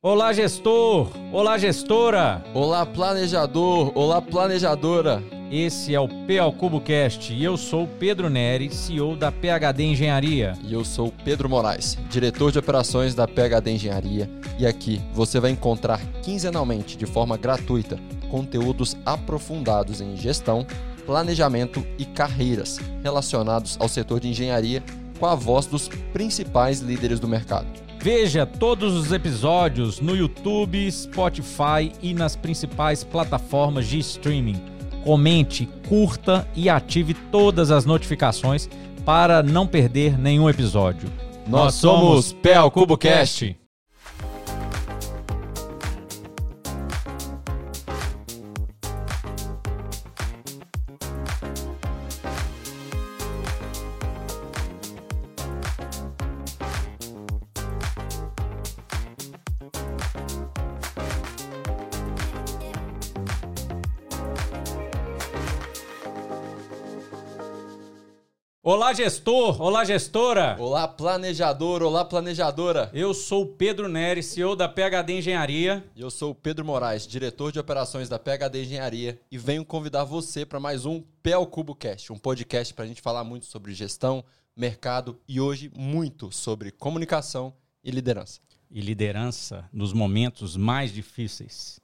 Olá, gestor! Olá, gestora! Olá, planejador! Olá, planejadora! Esse é o PA Cubo Cast e eu sou Pedro Neri, CEO da PHD Engenharia. E eu sou Pedro Moraes, diretor de operações da PHD Engenharia. E aqui você vai encontrar quinzenalmente, de forma gratuita, conteúdos aprofundados em gestão, planejamento e carreiras relacionados ao setor de engenharia com a voz dos principais líderes do mercado. Veja todos os episódios no YouTube, Spotify e nas principais plataformas de streaming. Comente, curta e ative todas as notificações para não perder nenhum episódio. Nós somos PL Cubo Cast. Olá, gestor! Olá, gestora! Olá, planejador! Olá, planejadora! Eu sou o Pedro Neri, CEO da PHD Engenharia. E eu sou o Pedro Moraes, diretor de operações da PHD Engenharia, e venho convidar você para mais um PL Cubo Cast, um podcast para a gente falar muito sobre gestão, mercado e hoje muito sobre comunicação e liderança. E liderança nos momentos mais difíceis.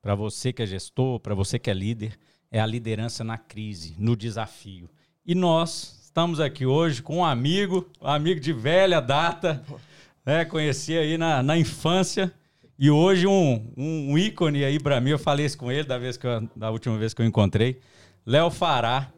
Para você que é gestor, para você que é líder, é a liderança na crise, no desafio. E nós Estamos aqui hoje com um amigo, um amigo de velha data, né? Conheci aí na, na infância. E hoje um, um ícone aí para mim, eu falei isso com ele da, vez que eu, da última vez que eu encontrei. Léo Fará,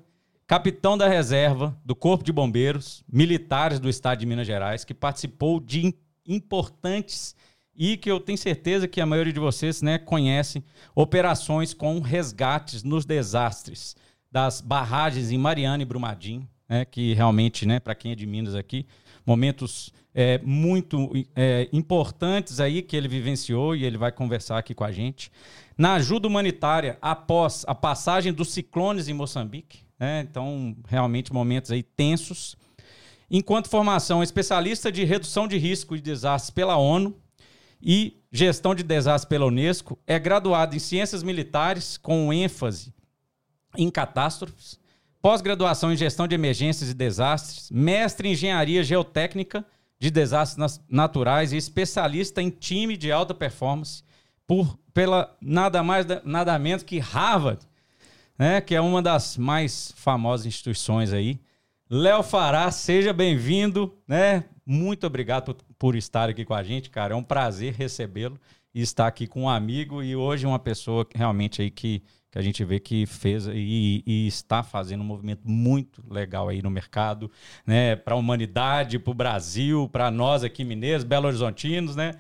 capitão da reserva do Corpo de Bombeiros, militares do Estado de Minas Gerais, que participou de importantes e que eu tenho certeza que a maioria de vocês né, conhecem operações com resgates nos desastres das barragens em Mariana e Brumadinho, né, que realmente, né, para quem é de Minas aqui, momentos é, muito é, importantes aí que ele vivenciou e ele vai conversar aqui com a gente. Na ajuda humanitária, após a passagem dos ciclones em Moçambique, né, então realmente momentos aí tensos. Enquanto formação, especialista de redução de risco de desastres pela ONU e gestão de desastres pela Unesco, é graduado em ciências militares com ênfase em catástrofes pós-graduação em gestão de emergências e desastres, mestre em engenharia geotécnica de desastres naturais e especialista em time de alta performance por pela nada mais nada menos que Harvard, né, que é uma das mais famosas instituições aí. Léo Fará, seja bem-vindo, né? Muito obrigado por, por estar aqui com a gente, cara. É um prazer recebê-lo e estar aqui com um amigo e hoje uma pessoa realmente aí que que a gente vê que fez e, e está fazendo um movimento muito legal aí no mercado, né? Para a humanidade, para o Brasil, para nós aqui mineiros, Belo Horizontinos, né?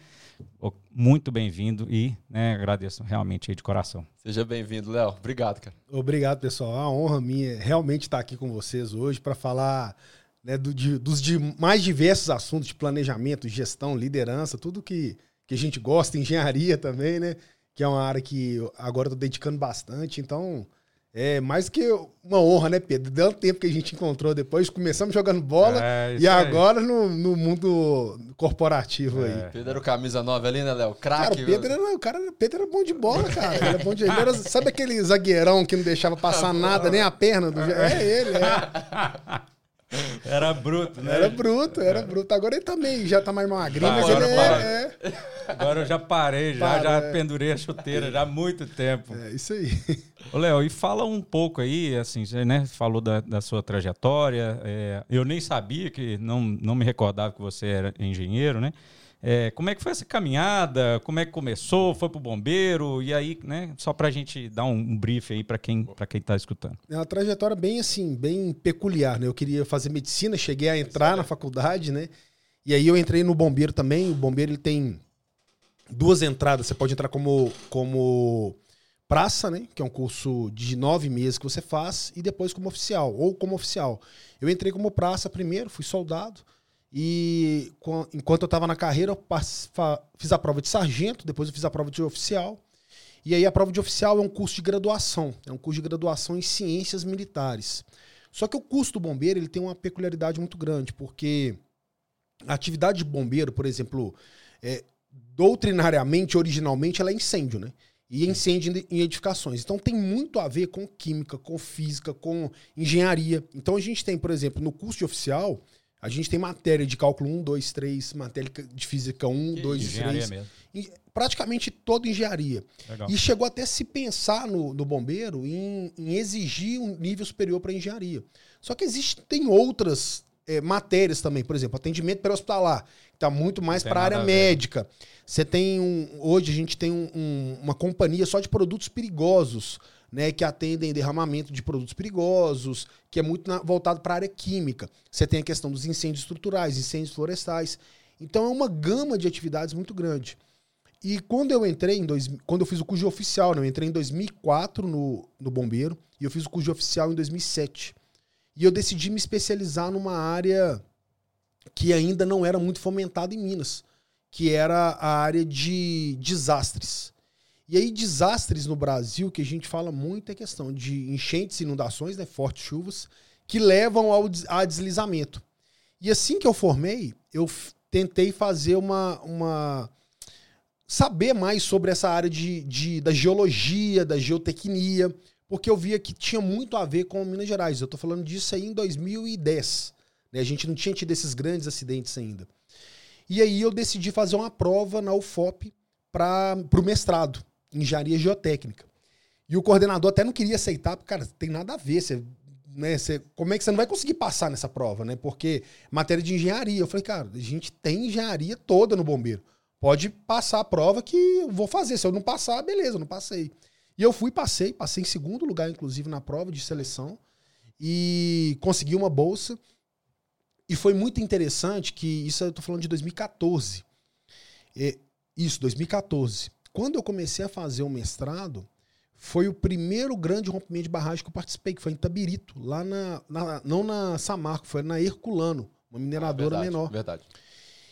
Muito bem-vindo e né, agradeço realmente aí de coração. Seja bem-vindo, Léo. Obrigado, cara. Obrigado, pessoal. É uma honra minha realmente estar aqui com vocês hoje para falar né, do, de, dos de mais diversos assuntos de planejamento, gestão, liderança, tudo que, que a gente gosta, engenharia também, né? Que é uma área que agora eu tô dedicando bastante, então é mais que uma honra, né, Pedro? Deu tempo que a gente encontrou depois, começamos jogando bola é, e agora no, no, mundo corporativo é. aí. Pedro era o camisa 9 ali, né, Léo? Craque. Cara, Pedro era, o cara, Pedro era bom de bola, cara. Ele era bom de, ele era, sabe aquele zagueirão que não deixava passar nada, nem a perna? Do, é ele, é. Era bruto, né? Era bruto, era bruto. Agora ele também já tá mais magrinho, mas ele é, é, Agora eu já parei, já, Para, já é. pendurei a chuteira já há muito tempo. É isso aí. Ô, Léo, e fala um pouco aí, assim, você né, falou da, da sua trajetória. É, eu nem sabia que, não, não me recordava que você era engenheiro, né? É, como é que foi essa caminhada? Como é que começou? Foi pro bombeiro? E aí, né? Só pra gente dar um, brief aí para quem para quem tá escutando. É uma trajetória bem assim, bem peculiar, né? Eu queria fazer medicina, cheguei a entrar na faculdade, né? E aí eu entrei no bombeiro também. O bombeiro ele tem duas entradas. Você pode entrar como como praça, né? Que é um curso de nove meses que você faz, e depois como oficial, ou como oficial. Eu entrei como praça primeiro, fui soldado. E enquanto eu estava na carreira, eu fiz a prova de sargento, depois eu fiz a prova de oficial. E aí a prova de oficial é um curso de graduação, é um curso de graduação em ciências militares. Só que o curso do bombeiro ele tem uma peculiaridade muito grande, porque a atividade de bombeiro, por exemplo, é, doutrinariamente, originalmente, ela é incêndio, né? E incêndio em edificações. Então tem muito a ver com química, com física, com engenharia. Então a gente tem, por exemplo, no curso de oficial, a gente tem matéria de cálculo 1, 2, 3, matéria de física 1, Que 2 e engenharia 3. mesmo. E praticamente toda engenharia. Legal. E chegou até a se pensar no, no bombeiro em, em exigir um nível superior para engenharia. Só que existem outras eh, matérias também, por exemplo, atendimento pré-hospitalar, que está muito mais para a área médica. Você tem um. Hoje a gente tem um- um- uma companhia só de produtos perigosos, né? Que atendem derramamento de produtos perigosos, que é muito na- voltado para a área química. Você tem a questão dos incêndios estruturais, incêndios florestais. Então é uma gama de atividades muito grande. E quando eu entrei em dois, quando eu fiz o curso oficial, né, eu entrei em 2004 no, no bombeiro e eu fiz o curso oficial em 2007. E eu decidi me especializar numa área que ainda não era muito fomentada em Minas, que era a área de desastres. E aí desastres no Brasil que a gente fala muito é questão de enchentes, inundações, né, fortes chuvas que levam ao a deslizamento. E assim que eu formei, eu tentei fazer uma, uma saber mais sobre essa área de, de- da geologia, da geotecnia, porque eu via que tinha muito a ver com Minas Gerais. Eu tô falando disso aí em 2010. né? A gente não tinha tido esses grandes acidentes ainda. E aí eu decidi fazer uma prova na UFOP para o mestrado, engenharia geotécnica. E o coordenador até não queria aceitar, porque, cara, tem nada a ver. Você, né, você, como é que você não vai conseguir passar nessa prova, né? Porque matéria de engenharia. Eu falei, cara, a gente tem engenharia toda no bombeiro. Pode passar a prova que eu vou fazer. Se eu não passar, beleza, eu não passei. E eu fui, passei, passei em segundo lugar, inclusive, na prova de seleção. E consegui uma bolsa. E foi muito interessante que isso eu tô falando de 2014. É, isso, 2014. Quando eu comecei a fazer o mestrado, foi o primeiro grande rompimento de barragem que eu participei, que foi em Tabirito, lá na, na- não na Samarco, foi na Herculano, uma mineradora verdade, menor. Verdade.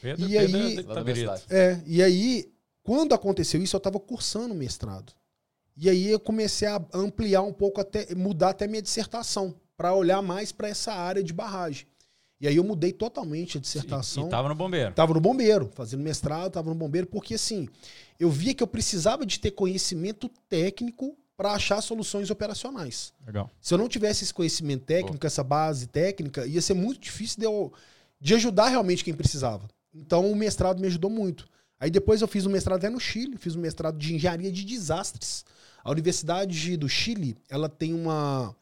Pedro, E Pedro aí- é universidade. É, e aí, quando aconteceu isso, eu estava cursando o mestrado. E aí eu comecei a ampliar um pouco, até mudar até minha dissertação, para olhar mais para essa área de barragem. E aí eu mudei totalmente a dissertação. E tava no bombeiro. Tava no bombeiro, fazendo mestrado, tava no bombeiro, porque assim, eu via que eu precisava de ter conhecimento técnico para achar soluções operacionais. Legal. Se eu não tivesse esse conhecimento técnico, essa base técnica, ia ser muito difícil de, eu, de ajudar realmente quem precisava. Então o mestrado me ajudou muito. Aí depois eu fiz um mestrado até no Chile, fiz um mestrado de engenharia de desastres. A Universidade do Chile, ela tem uma,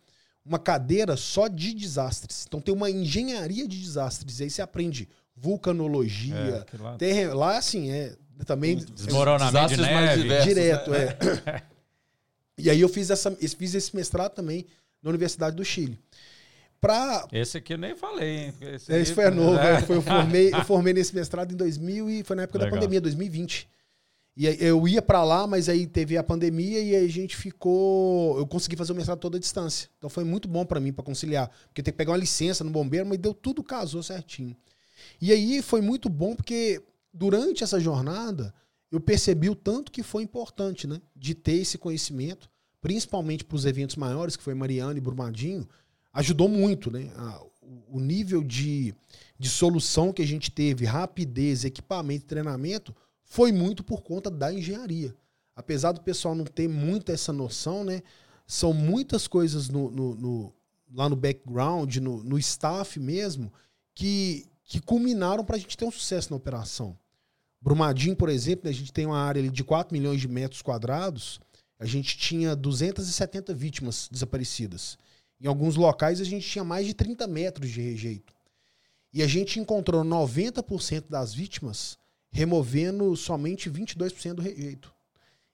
uma cadeira só de desastres. Então tem uma engenharia de desastres. Aí você aprende vulcanologia, É, lá- terre... lá assim, é também Desmoronamento de Desastres mais neve. diversos. direto, né? é. E aí eu fiz, essa, esse- fiz esse mestrado também na Universidade do Chile. Pra, Esse aqui eu nem falei, hein? esse aí- foi a novo, É. é, foi, eu, formei, eu formei nesse mestrado em 2000 e foi na época da Legal. pandemia, 2020. E eu ia pra lá, mas aí teve a pandemia e aí a gente ficou, eu consegui fazer o mestrado toda à distância. Então foi muito bom pra mim pra conciliar, porque tem que pegar uma licença no bombeiro, mas deu tudo casou certinho. E aí foi muito bom porque durante essa jornada eu percebi o tanto que foi importante, né, de ter esse conhecimento, principalmente para os eventos maiores, que foi Mariana e Brumadinho, ajudou muito, né? A- o nível de, de solução que a gente teve, rapidez, equipamento, treinamento, foi muito por conta da engenharia. Apesar do pessoal não ter muito essa noção, né? São muitas coisas no, no- no- lá no background, no, no staff mesmo, que, que culminaram para a gente ter um sucesso na operação. Brumadinho, por exemplo, né, a gente tem uma área de 4 milhões de metros quadrados, a gente tinha 270 vítimas desaparecidas. Em alguns locais a gente tinha mais de 30 metros de rejeito. E a gente encontrou 90% das vítimas removendo somente 22% do rejeito.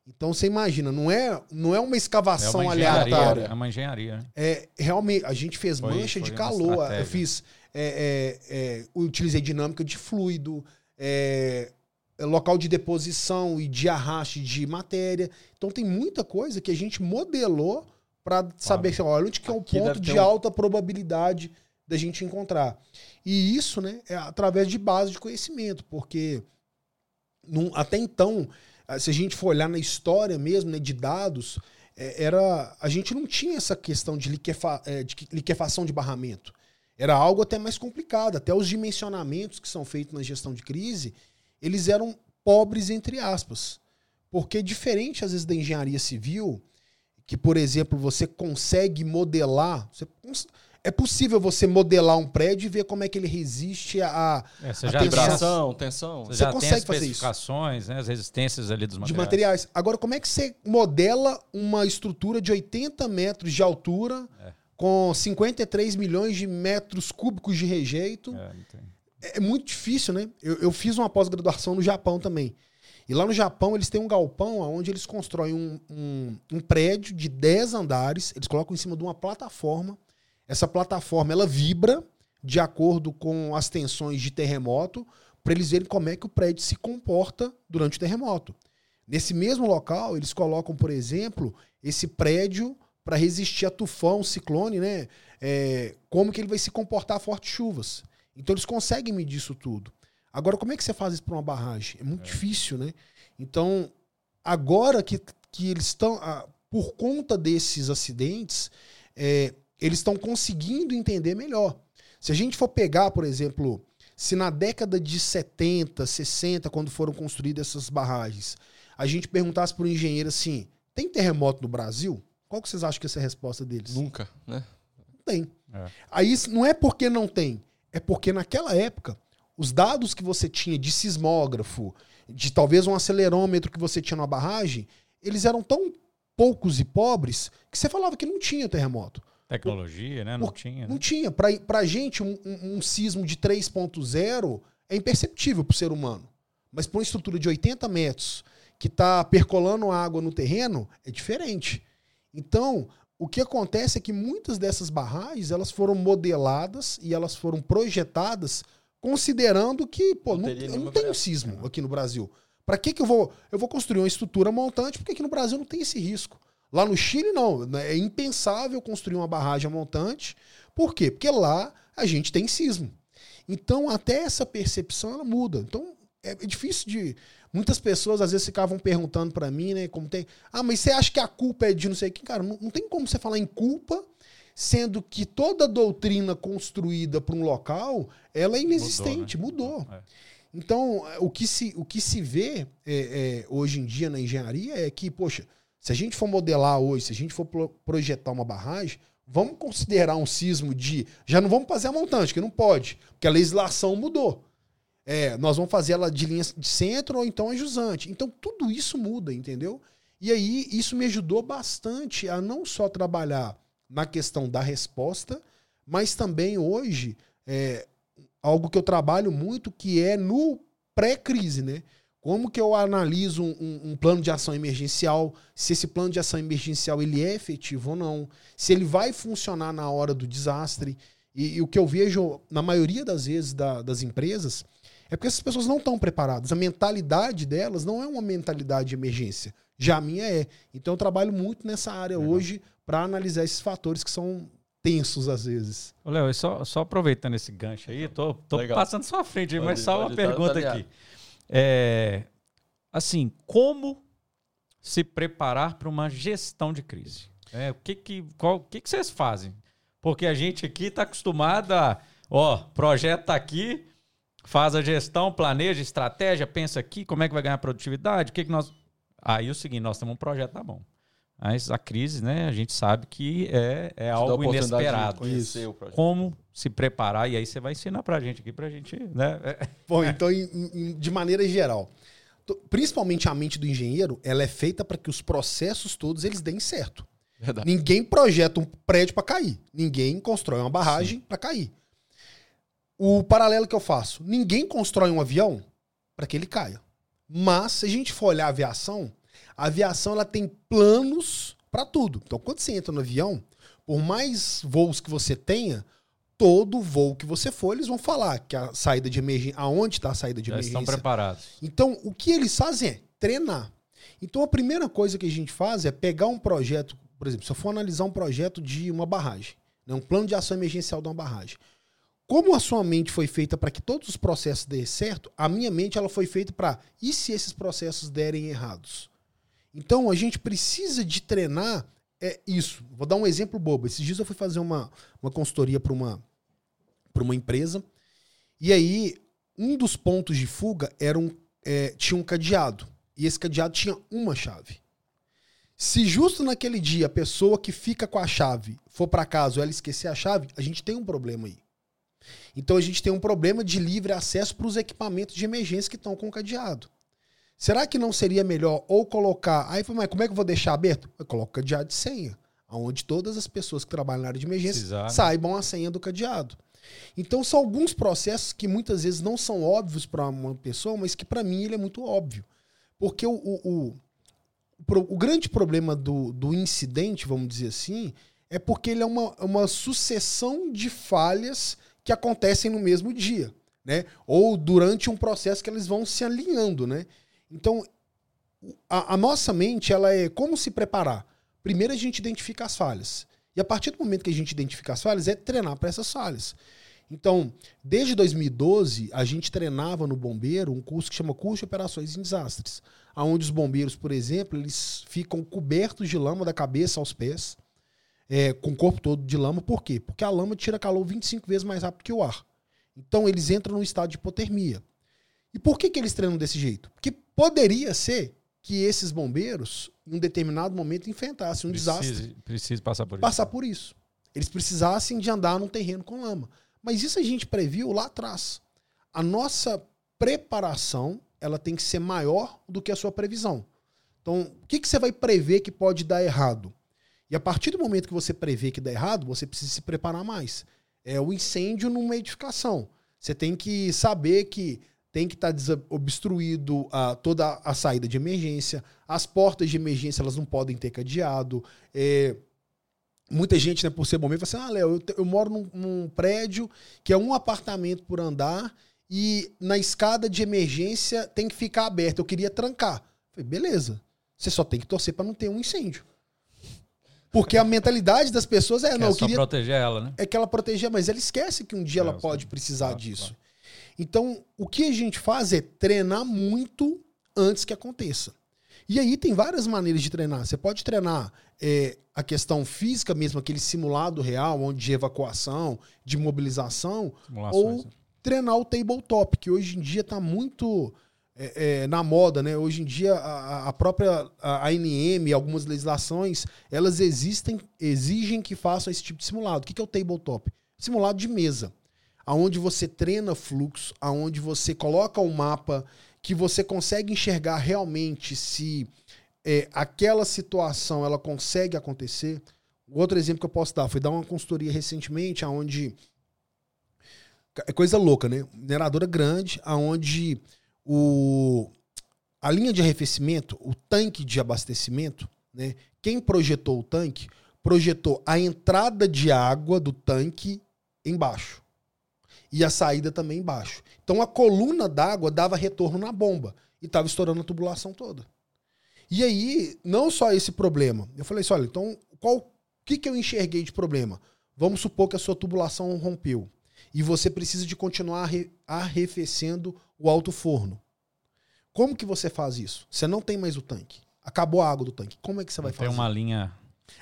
Então você imagina, não é, não é uma É escavação uma engenharia. aleatória. É uma engenharia. né? É, realmente, a gente fez Foi- mancha foi de calor, eu fiz. é, é, é, utilizei dinâmica de fluido, é, é, local de deposição e de arraste de matéria. Então tem muita coisa que a gente modelou para saber assim, olha, onde que é o ponto de um- alta probabilidade da gente encontrar. E isso, né, é através de base de conhecimento, porque não- até então, ah, se a gente for olhar na história mesmo, né, de dados, é, era a gente não tinha essa questão de, liquefa, é, de liquefação de barramento. Era algo até mais complicado. Até os dimensionamentos que são feitos na gestão de crise, eles eram pobres, entre aspas. Porque diferente, às vezes, da engenharia civil, que, por exemplo, você consegue modelar. Você, é possível você modelar um prédio e ver como é que ele resiste a, É, você a já tensão. tem, Vibração, tensão. você Você já tem consegue as fazer isso. especificações, né, as resistências ali dos de materiais. materiais. Agora, como é que você modela uma estrutura de 80 metros de altura É. com 53 milhões de metros cúbicos de rejeito? É, tem. É, é muito difícil, né? Eu, eu fiz uma pós-graduação no Japão também. E lá no Japão eles têm um galpão onde eles constroem um, um, um prédio de 10 andares, eles colocam em cima de uma plataforma. Essa plataforma ela vibra de acordo com as tensões de terremoto, para eles verem como é que o prédio se comporta durante o terremoto. Nesse mesmo local, eles colocam, por exemplo, esse prédio para resistir a tufão, ciclone, né? É, como que ele vai se comportar a fortes chuvas. Então eles conseguem medir isso tudo. Agora, como é que você faz isso para uma barragem? É muito difícil, né? Então, agora que, que eles estão, ah, por conta desses acidentes, é, eles estão conseguindo entender melhor. Se a gente for pegar, por exemplo, se na década de 70, 60, quando foram construídas essas barragens, a gente perguntasse para o engenheiro assim: tem terremoto no Brasil? Qual que vocês acham que essa é a resposta deles? Nunca, né? Não tem. É. Aí não é porque não tem, é porque naquela época os dados que você tinha de sismógrafo, de talvez um acelerômetro que você tinha na barragem, eles eram tão poucos e pobres que você falava que não tinha terremoto. Tecnologia, né? Não Por- tinha. Não Né? tinha. Pra, pra gente, um, um- um sismo de 3.0 é imperceptível pro ser humano. Mas para uma estrutura de 80 metros que está percolando água no terreno, é diferente. Então, o que acontece é que muitas dessas barragens elas foram modeladas e elas foram projetadas considerando que pô, Não não, eu não tem um variação. sismo aqui no Brasil. Para que, que eu vou eu vou construir uma estrutura montante? Porque aqui no Brasil não tem esse risco. Lá no Chile, não. né? É impensável construir uma barragem montante. Por quê? Porque lá a gente tem sismo. Então, até essa percepção ela muda. Então, é é difícil de. Muitas pessoas às vezes ficavam perguntando pra mim, né? Como tem. Ah, mas você acha que a culpa é de não sei o que? Cara, não, não tem como você falar em culpa, sendo que toda doutrina construída para um local ela é inexistente, mudou. É. Então, o que se, o que se vê é, é, hoje em dia na engenharia é que, poxa, se a gente for modelar hoje, se a gente for pro- projetar uma barragem, vamos considerar um sismo de. Já não vamos fazer a montante, que não pode, porque a legislação mudou. É, nós vamos fazer ela de linha de centro ou então a jusante. Então, tudo isso muda, entendeu? E aí, isso me ajudou bastante a não só trabalhar na questão da resposta, mas também hoje, é, algo que eu trabalho muito, que é no pré-crise, né? Como que eu analiso um, um- um plano de ação emergencial, se esse plano de ação emergencial ele é efetivo ou não, se ele vai funcionar na hora do desastre. E, e o que eu vejo na maioria das vezes da- das empresas é porque essas pessoas não estão preparadas. A mentalidade delas não é uma mentalidade de emergência. Já a minha é. Então eu trabalho muito nessa área Legal. hoje para analisar esses fatores que são tensos às vezes. Léo, só, só aproveitando esse gancho aí, tô, tô Legal. passando sua frente, Pode mas só uma tá- pergunta ligado. É, assim, como se preparar para uma gestão de crise? É, o que que, qual, o que que vocês fazem? Porque a gente aqui está acostumado a, ó, projeto tá aqui, faz a gestão, planeja, estratégia, pensa aqui, como é que vai ganhar produtividade, o que que nós... Aí é o seguinte, nós temos um projeto na mão. Mas a crise, né, a gente sabe que é, é algo inesperado. Conhecer o projeto. Como se preparar, e aí você vai ensinar pra gente aqui, pra gente, né? Bom, então, em- em- de maneira geral, principalmente a mente do engenheiro, ela é feita para que os processos todos eles deem certo. Verdade. Ninguém projeta um prédio para cair. Ninguém constrói uma barragem para cair. O paralelo que eu faço, ninguém constrói um avião para que ele caia. Mas se a gente for olhar a aviação, a aviação ela tem planos para tudo. Então, quando você entra no avião, por mais voos que você tenha, todo voo que você for, eles vão falar que a saída de emergência, aonde está a saída de Já estão emergência, preparados. então, o que eles fazem é treinar. Então, a primeira coisa que a gente faz é pegar um projeto, por exemplo, se eu for analisar um projeto de uma barragem, né, um plano de ação emergencial de uma barragem. Como a sua mente foi feita para que todos os processos dêem certo, a minha mente ela foi feita para e se esses processos derem errados? Então, a gente precisa de treinar é isso. Vou dar um exemplo bobo. Esses dias eu fui fazer uma, uma consultoria para uma, pra uma empresa e aí um dos pontos de fuga era um é, tinha um cadeado. E esse cadeado tinha uma chave. Se justo naquele dia a pessoa que fica com a chave for para casa ou ela esquecer a chave, a gente tem um problema aí. Então a gente tem um problema de livre acesso para os equipamentos de emergência que estão com o cadeado. Será que não seria melhor ou colocar. Aí, mas como é que eu vou deixar aberto? Eu coloco cadeado de senha, onde todas as pessoas que trabalham na área de emergência Precisar, né? saibam a senha do cadeado. Então são alguns processos que muitas vezes não são óbvios para uma pessoa, mas que para mim ele é muito óbvio. Porque o, o, o, o grande problema do, do incidente, vamos dizer assim, é porque ele é uma, uma sucessão de falhas que acontecem no mesmo dia, né? Ou durante um processo que eles vão se alinhando, né? Então, a, a nossa mente, ela é como se preparar. Primeiro a gente identifica as falhas. E a partir do momento que a gente identifica as falhas, é treinar para essas falhas. Então, desde 2012, a gente treinava no bombeiro um curso que chama Curso de Operações em Desastres, aonde os bombeiros, por exemplo, eles ficam cobertos de lama da cabeça aos pés, é, com o corpo todo de lama. Por quê? Porque a lama tira calor 25 vezes mais rápido que o ar. Então, eles entram num estado de hipotermia. E por que, que eles treinam desse jeito? Porque poderia ser que esses bombeiros, em um determinado momento, enfrentassem um desastre Precisa, precisa passar por isso. passar por isso. Eles precisassem de andar num terreno com lama. Mas isso a gente previu lá atrás. A nossa preparação ela tem que ser maior do que a sua previsão. Então, o que, que você vai prever que pode dar errado? E a partir do momento que você prevê que dá errado, você precisa se preparar mais. É o incêndio numa edificação. Você tem que saber que tem que estar obstruído a, toda a saída de emergência, as portas de emergência elas não podem ter cadeado. É, muita gente, né, por ser bombeiro, fala assim: ah, Léo, eu, eu moro num, num prédio que é um apartamento por andar e na escada de emergência tem que ficar aberta. Eu queria trancar. Eu Falei, beleza. Você só tem que torcer para não ter um incêndio. Porque a mentalidade das pessoas é, É não, eu só queria proteger ela, né? é que ela protegia, mas ela esquece que um dia É, ela eu pode sei. precisar Claro, disso. claro. Então, o que a gente faz é treinar muito antes que aconteça. E aí tem várias maneiras de treinar. Você pode treinar é, a questão física mesmo, aquele simulado real, onde de evacuação, de mobilização, ou treinar o tabletop, que hoje em dia está muito é, é, na moda, né? Hoje em dia a, a própria a ANM, algumas legislações, elas existem, exigem que façam esse tipo de simulado. O que que é o tabletop? Simulado de mesa, aonde você treina fluxo, aonde você coloca o mapa, que você consegue enxergar realmente se é, aquela situação ela consegue acontecer. Outro exemplo que eu posso dar foi dar uma consultoria recentemente, aonde é coisa louca, né? Mineradora grande, aonde o a linha de arrefecimento, o tanque de abastecimento, né? Quem projetou o tanque projetou a entrada de água do tanque embaixo e a saída também embaixo. Então a coluna d'água dava retorno na bomba e estava estourando a tubulação toda. E aí, não só esse problema. Eu falei assim, olha, então qual o que, que eu enxerguei de problema? Vamos supor que a sua tubulação rompeu e você precisa de continuar arre- arrefecendo o alto forno. Como que você faz isso? Você não tem mais o tanque. Acabou a água do tanque. Como é que você vai Tem fazer? uma linha.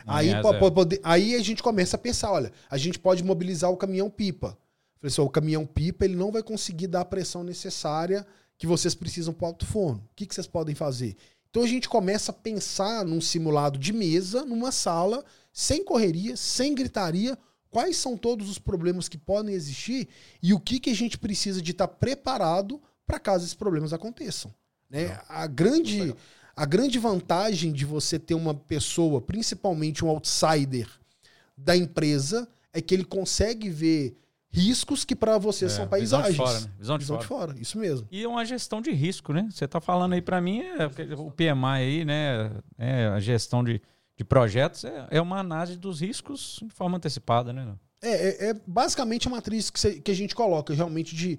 uma Aí, linha pode- aí a gente começa a pensar, olha, a gente pode mobilizar o caminhão pipa. Falei assim, o caminhão pipa ele não vai conseguir dar a pressão necessária que vocês precisam para o alto forno. O que, que vocês podem fazer? Então a gente começa a pensar num simulado de mesa, numa sala, sem correria, sem gritaria, quais são todos os problemas que podem existir e o que, que a gente precisa de estar preparado para caso esses problemas aconteçam. Né? A grande a grande vantagem de você ter uma pessoa, principalmente um outsider da empresa, é que ele consegue ver riscos que para você É, são visão de paisagens. fora, né? Visão de Visão fora. de fora, isso mesmo. E é uma gestão de risco, né? Você está falando aí para mim, é, o PMI aí, né? É, a gestão de, de projetos é, é uma análise dos riscos de forma antecipada, né? É, é, é basicamente a matriz que, cê- que a gente coloca realmente de,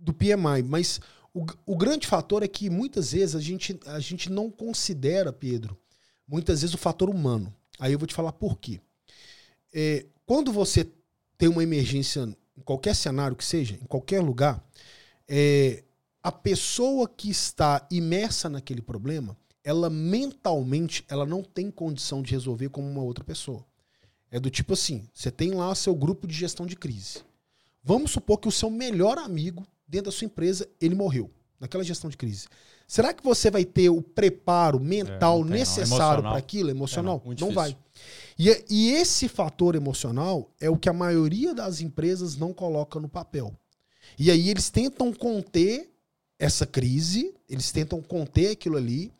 do PMI. Mas o, o grande fator é que muitas vezes a gente, a gente não considera, Pedro, muitas vezes o fator humano. Aí eu vou te falar por quê. É, quando você tem uma emergência, em qualquer cenário que seja, em qualquer lugar, é, a pessoa que está imersa naquele problema, ela mentalmente ela não tem condição de resolver como uma outra pessoa. É do tipo assim, você tem lá seu grupo de gestão de crise. Vamos supor que o seu melhor amigo dentro da sua empresa, ele morreu. naquela gestão de crise, será que você vai ter o preparo mental É, não tem, não. necessário para aquilo, emocional? Muito não difícil. vai. E, é- e esse fator emocional é o que a maioria das empresas não coloca no papel. E aí eles tentam conter essa crise, eles tentam conter aquilo ali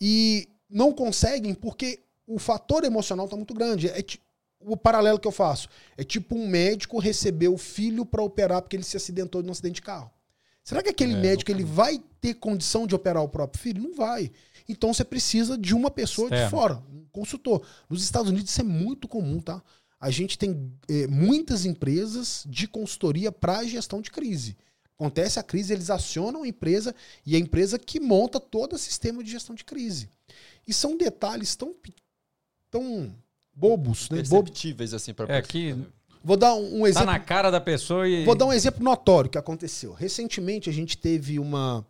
e não conseguem porque o fator emocional está muito grande. É o paralelo que eu faço é tipo um médico receber o filho para operar porque ele se acidentou num acidente de carro. Será que aquele É, médico ele vai ter condição de operar o próprio filho? Não vai. Então você precisa de uma pessoa de Externo. fora, um consultor. Nos Estados Unidos isso é muito comum, tá? A gente tem eh, muitas empresas de consultoria para gestão de crise. Acontece a crise, eles acionam a empresa e é a empresa que monta todo o sistema de gestão de crise. E são detalhes tão, tão bobos, né? Perceptíveis, assim, pra É que Vou dar um, um tá exemplo. na cara da pessoa e. Vou dar um exemplo notório que aconteceu. Recentemente a gente teve uma.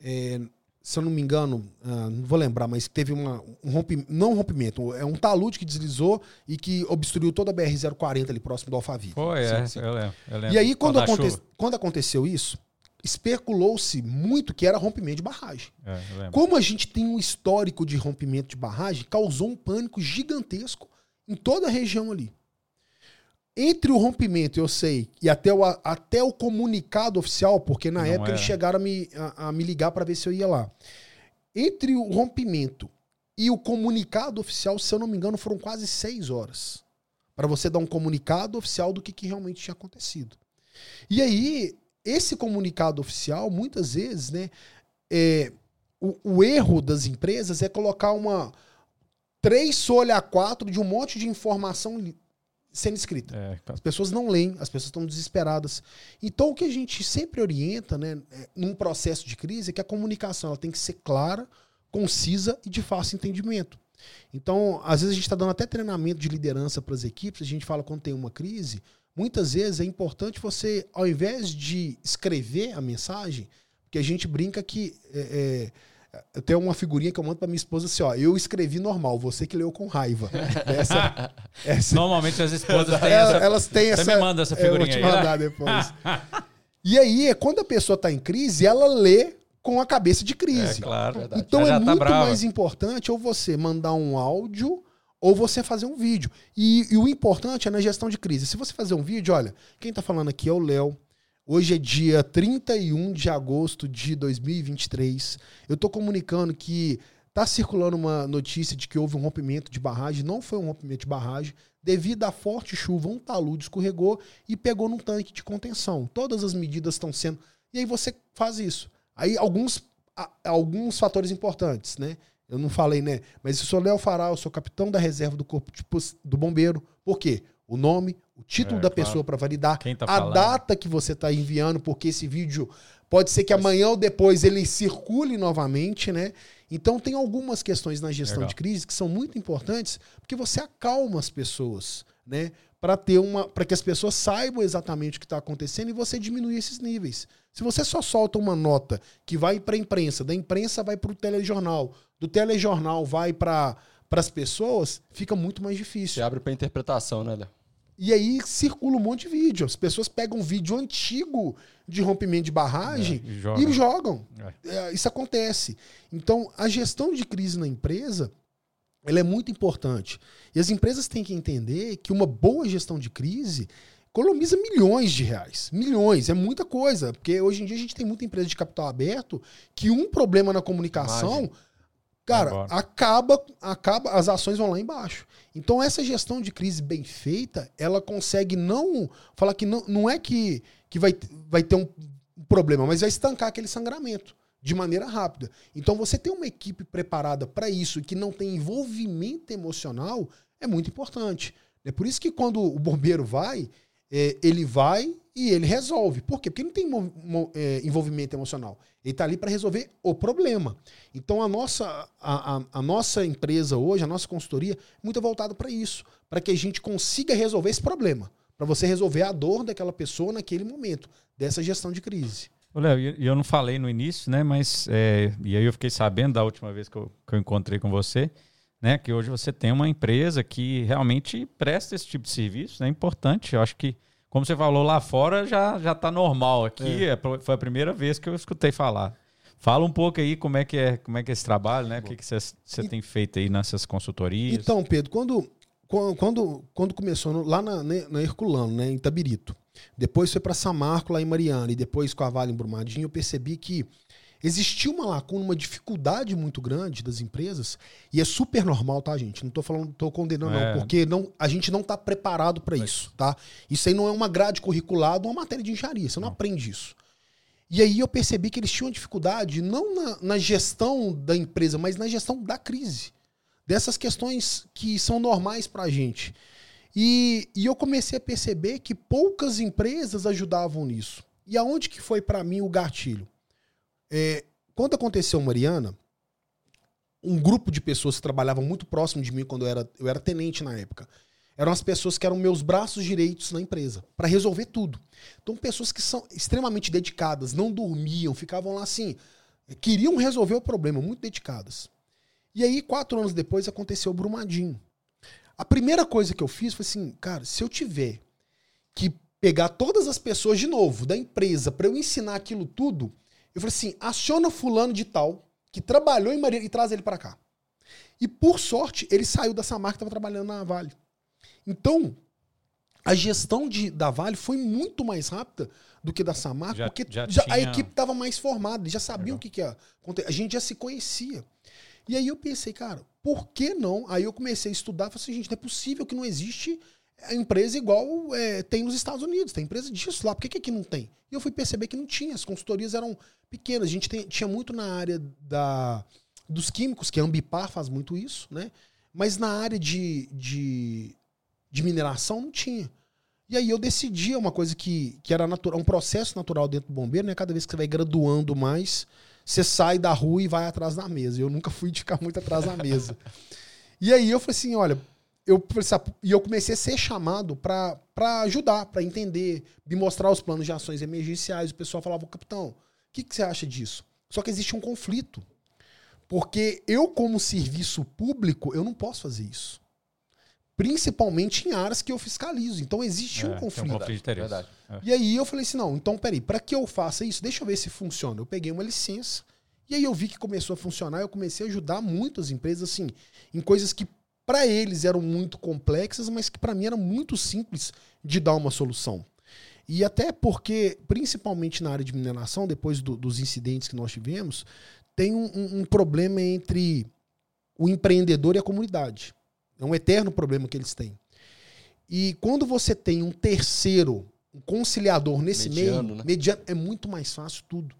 é, se eu não me engano, ah, não vou lembrar, mas teve uma, um rompimento, não um rompimento, é um talude que deslizou e que obstruiu toda a BR-040 ali próximo do Alphaville. Foi, é. Sim, sim. Eu lembro, eu lembro. E aí, quando, aconte- quando aconteceu isso, especulou-se muito que era rompimento de barragem. É. Como a gente tem um histórico de rompimento de barragem, causou um pânico gigantesco em toda a região ali. Entre o rompimento, eu sei, e até o, até o comunicado oficial, porque na Não época é. eles chegaram a me, a, a me ligar para ver se eu ia lá. Entre o rompimento e o comunicado oficial, se eu não me engano, foram quase seis horas. Para você dar um comunicado oficial do que, que realmente tinha acontecido. E aí, esse comunicado oficial, muitas vezes, né, é, o, o erro das empresas é colocar uma três folha a quatro de um monte de informação sendo escrita. É, As pessoas não leem, as pessoas estão desesperadas. Então, o que a gente sempre orienta, né, é, num processo de crise, é que a comunicação ela tem que ser clara, concisa e de fácil entendimento. Então, às vezes a gente está dando até treinamento de liderança para as equipes, a gente fala quando tem uma crise, muitas vezes é importante você, ao invés de escrever a mensagem, porque a gente brinca que. É, é, eu tenho uma figurinha que eu mando para minha esposa assim: ó, eu escrevi normal, você que leu com raiva. Essa, essa, Normalmente as esposas têm ela- essa. elas têm Você essa. me manda essa É, eu vou figurinha te aí. né? mandar depois. e aí, é quando a pessoa está em crise, ela lê com a cabeça de É, crise. claro. Verdade. Então Já é já tá muito brava. mais importante ou você mandar um áudio ou você fazer um vídeo. E, e o importante é na gestão de crise. Se você fazer um vídeo, olha, quem está falando aqui é o Léo. Hoje é dia 31 de agosto de 2023. Eu estou comunicando que está circulando uma notícia de que houve um rompimento de barragem. Não foi um rompimento de barragem. Devido à forte chuva, um talude escorregou e pegou num tanque de contenção. Todas as medidas estão sendo. E aí você faz isso. Aí alguns, alguns fatores importantes, né? Eu não falei, né? Mas eu sou Léo Fará, eu sou capitão da reserva do corpo de do bombeiro. Por quê? O nome, o título É, da claro. pessoa para validar, tá a falando. data que você está enviando, porque esse vídeo pode ser que amanhã ou depois ele circule novamente, né? Então tem algumas questões na gestão Legal. de crise que são muito importantes, porque você acalma as pessoas, né? Para ter uma, para que as pessoas saibam exatamente o que está acontecendo e você diminuir esses níveis. Se você só solta uma nota que vai para a imprensa, da imprensa vai para o telejornal, do telejornal vai para as pessoas, fica muito mais Se difícil. abre pra interpretação, né, Léo? E aí circula um monte de vídeo. As pessoas pegam um vídeo antigo de rompimento de barragem É, e joga. e jogam. É. É, isso acontece. Então, a gestão de crise na empresa ela é muito importante. E as empresas têm que entender que uma boa gestão de crise economiza milhões de reais. Milhões, é muita coisa. Porque hoje em dia a gente tem muita empresa de capital aberto que um problema na comunicação, Imagem. Cara, acaba, acaba, as ações vão lá embaixo. Então essa gestão de crise bem feita, ela consegue não falar que não, não é que, que vai, vai ter um problema, mas vai estancar aquele sangramento de maneira rápida. Então você ter uma equipe preparada para isso e que não tem envolvimento emocional é muito importante. É por isso que quando o bombeiro vai, é, ele vai e ele resolve. Por quê? Porque não tem é, envolvimento emocional. Ele está ali para resolver o problema. Então a nossa, a, a- a nossa empresa hoje, a nossa consultoria, é muito voltada para isso, para que a gente consiga resolver esse problema, para você resolver a dor daquela pessoa naquele momento, dessa gestão de crise. Léo, e eu não falei no início, né? Mas é, e aí eu fiquei sabendo da última vez que eu, que eu encontrei com você, né? Que hoje você tem uma empresa que realmente presta esse tipo de serviço, né? Importante. Eu acho que, como você falou lá fora, já já está normal. Aqui é, pro- foi a primeira vez que eu escutei falar. Fala um pouco aí como é que é, como é, que é esse trabalho, né? O que você que tem feito aí nessas consultorias? Então, Pedro, quando, quando, quando começou no, lá na, né, na Herculano, né, em Tabirito, depois foi para Samarco, lá em Mariana, e depois com a Vale em Brumadinho, eu percebi que existia uma lacuna, uma dificuldade muito grande das empresas, e é super normal, tá, gente? Não tô falando, tô condenando, é. não, porque não, a gente não tá preparado para isso, tá? Isso aí não é uma grade curricular uma matéria de engenharia, você não, não, aprende isso. E aí eu percebi que eles tinham dificuldade não na, na gestão da empresa, mas na gestão da crise. Dessas questões que são normais para a gente. E, e eu comecei a perceber que poucas empresas ajudavam nisso. E aonde que foi para mim o gatilho? É, quando aconteceu Mariana, um grupo de pessoas que trabalhavam muito próximo de mim quando eu era, eu era tenente na época, eram as pessoas que eram meus braços direitos na empresa, para resolver tudo. Então, pessoas que são extremamente dedicadas, não dormiam, ficavam lá assim, queriam resolver o problema, muito dedicadas. E aí, quatro anos depois, aconteceu o Brumadinho. A primeira coisa que eu fiz foi assim, cara, se eu tiver que pegar todas as pessoas de novo da empresa para eu ensinar aquilo tudo, eu falei assim: aciona fulano de tal, que trabalhou em Maria, e traz ele para cá. E por sorte, ele saiu dessa marca que estava trabalhando na Vale. Então, a gestão de, da Vale foi muito mais rápida do que da Samarco, já, porque já já, tinha... a equipe estava mais formada, eles já sabiam o que, que ia acontecer. A gente já se conhecia. E aí eu pensei, cara, por que não? Aí eu comecei a estudar, falei assim, gente, não é possível que não existe empresa igual é, tem nos Estados Unidos, tem empresa disso lá, por que, que aqui não tem? E eu fui perceber que não tinha, as consultorias eram pequenas, a gente tem, tinha muito na área da, dos químicos, que a Ambipar faz muito isso, né? Mas na área de, de, de mineração não tinha. E aí eu decidi uma coisa que, que era natural, um processo natural dentro do bombeiro, né? Cada vez que você vai graduando mais, você sai da rua e vai atrás da mesa. Eu nunca fui ficar muito atrás da mesa. e aí eu falei assim, olha, eu e eu comecei a ser chamado para ajudar, para entender, me mostrar os planos de ações emergenciais. O pessoal falava, capitão, o que, que você acha disso? Só que existe um conflito. Porque eu, como serviço público, eu não posso fazer isso. Principalmente em áreas que eu fiscalizo. Então existe é, um conflito. Um conflito de Verdade. É. E aí eu falei assim: não, então peraí, para que eu faça isso, deixa eu ver se funciona. Eu peguei uma licença, e aí eu vi que começou a funcionar, eu comecei a ajudar muitas empresas, assim, em coisas que para eles eram muito complexas, mas que para mim era muito simples de dar uma solução. E até porque, principalmente na área de mineração, depois do, dos incidentes que nós tivemos, tem um, um, problema entre o empreendedor e a comunidade. É um eterno problema que eles têm. E quando você tem um terceiro, um conciliador nesse mediano, meio, né? mediano, é muito mais fácil tudo.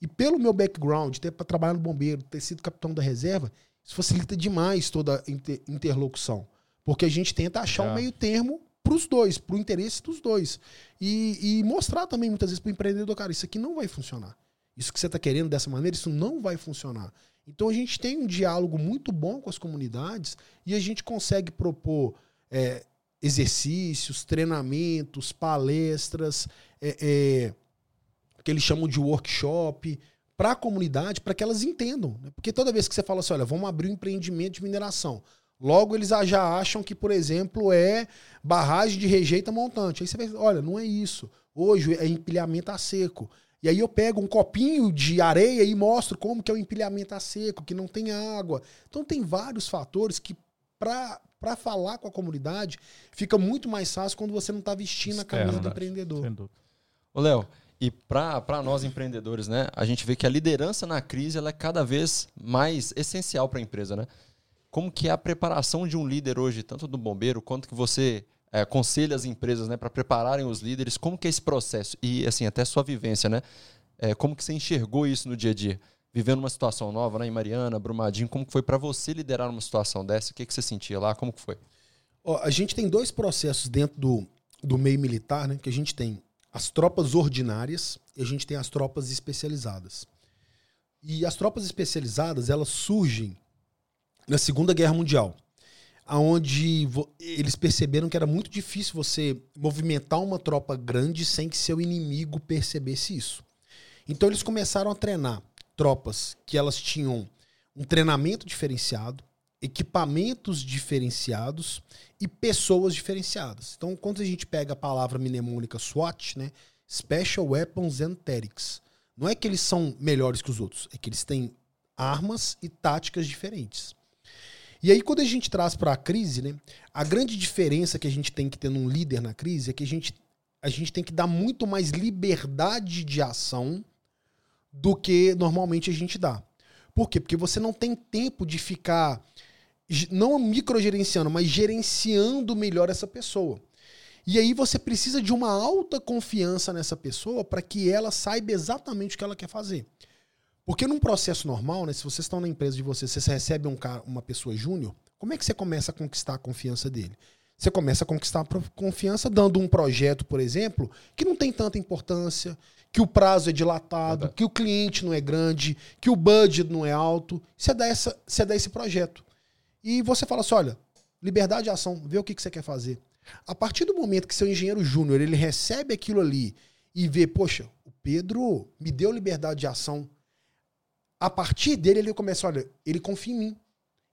E pelo meu background, ter para trabalhar no bombeiro, ter sido capitão da reserva, isso facilita demais toda a inter interlocução. Porque a gente tenta achar é. um meio termo para os dois, para o interesse dos dois. E, e, mostrar também, muitas vezes, para o empreendedor, cara, isso aqui não vai funcionar. Isso que você está querendo dessa maneira, isso não vai funcionar. Então a gente tem um diálogo muito bom com as comunidades e a gente consegue propor é, exercícios, treinamentos, palestras, é, é, que eles chamam de workshop, para a comunidade, para que elas entendam. Né? Porque toda vez que você fala assim, olha, vamos abrir um empreendimento de mineração, logo eles já acham que, por exemplo, é barragem de rejeita montante. Aí você vai, olha, não é isso. Hoje é empilhamento a seco. E aí eu pego um copinho de areia e mostro como que é o empilhamento a seco, que não tem água. Então tem vários fatores que para falar com a comunidade fica muito mais fácil quando você não está vestindo Externo, a camisa do empreendedor. Ô, Léo, e para nós empreendedores, né, a gente vê que a liderança na crise ela é cada vez mais essencial para a empresa, né? Como que é a preparação de um líder hoje, tanto do bombeiro quanto que você é, aconselha as empresas, né, para prepararem os líderes? Como que é esse processo e assim até sua vivência, né? É, como que você enxergou isso no dia a dia? Vivendo uma situação nova, né, em Mariana, Brumadinho, como que foi para você liderar uma situação dessa? O que que você sentia lá? Como que foi? Ó, a gente tem dois processos dentro do, do meio militar, né? Que a gente tem as tropas ordinárias e a gente tem as tropas especializadas. E as tropas especializadas, elas surgem na Segunda Guerra Mundial, aonde eles perceberam que era muito difícil você movimentar uma tropa grande sem que seu inimigo percebesse isso. Então eles começaram a treinar tropas que elas tinham um treinamento diferenciado, equipamentos diferenciados e pessoas diferenciadas. Então, quando a gente pega a palavra mnemônica SWAT, né, Special Weapons and Tactics, Não é que eles são melhores que os outros, é que eles têm armas e táticas diferentes. E aí, quando a gente traz para a crise, né, a grande diferença que a gente tem que ter num líder na crise é que a gente, a gente tem que dar muito mais liberdade de ação do que normalmente a gente dá. Por quê? Porque você não tem tempo de ficar, não microgerenciando, mas gerenciando melhor essa pessoa. E aí você precisa de uma alta confiança nessa pessoa para que ela saiba exatamente o que ela quer fazer. Porque num processo normal, né, se vocês estão na empresa de vocês, você recebe um cara, uma pessoa júnior, como é que você começa a conquistar a confiança dele? Você começa a conquistar a confiança dando um projeto, por exemplo, que não tem tanta importância, que o prazo é dilatado, que o cliente não é grande, que o budget não é alto. Você dá, essa, você dá esse projeto. E você fala assim: olha, liberdade de ação, vê o que, que você quer fazer. A partir do momento que seu engenheiro júnior ele recebe aquilo ali e vê, poxa, o Pedro me deu liberdade de ação. A partir dele ele começa, olha, ele confia em mim.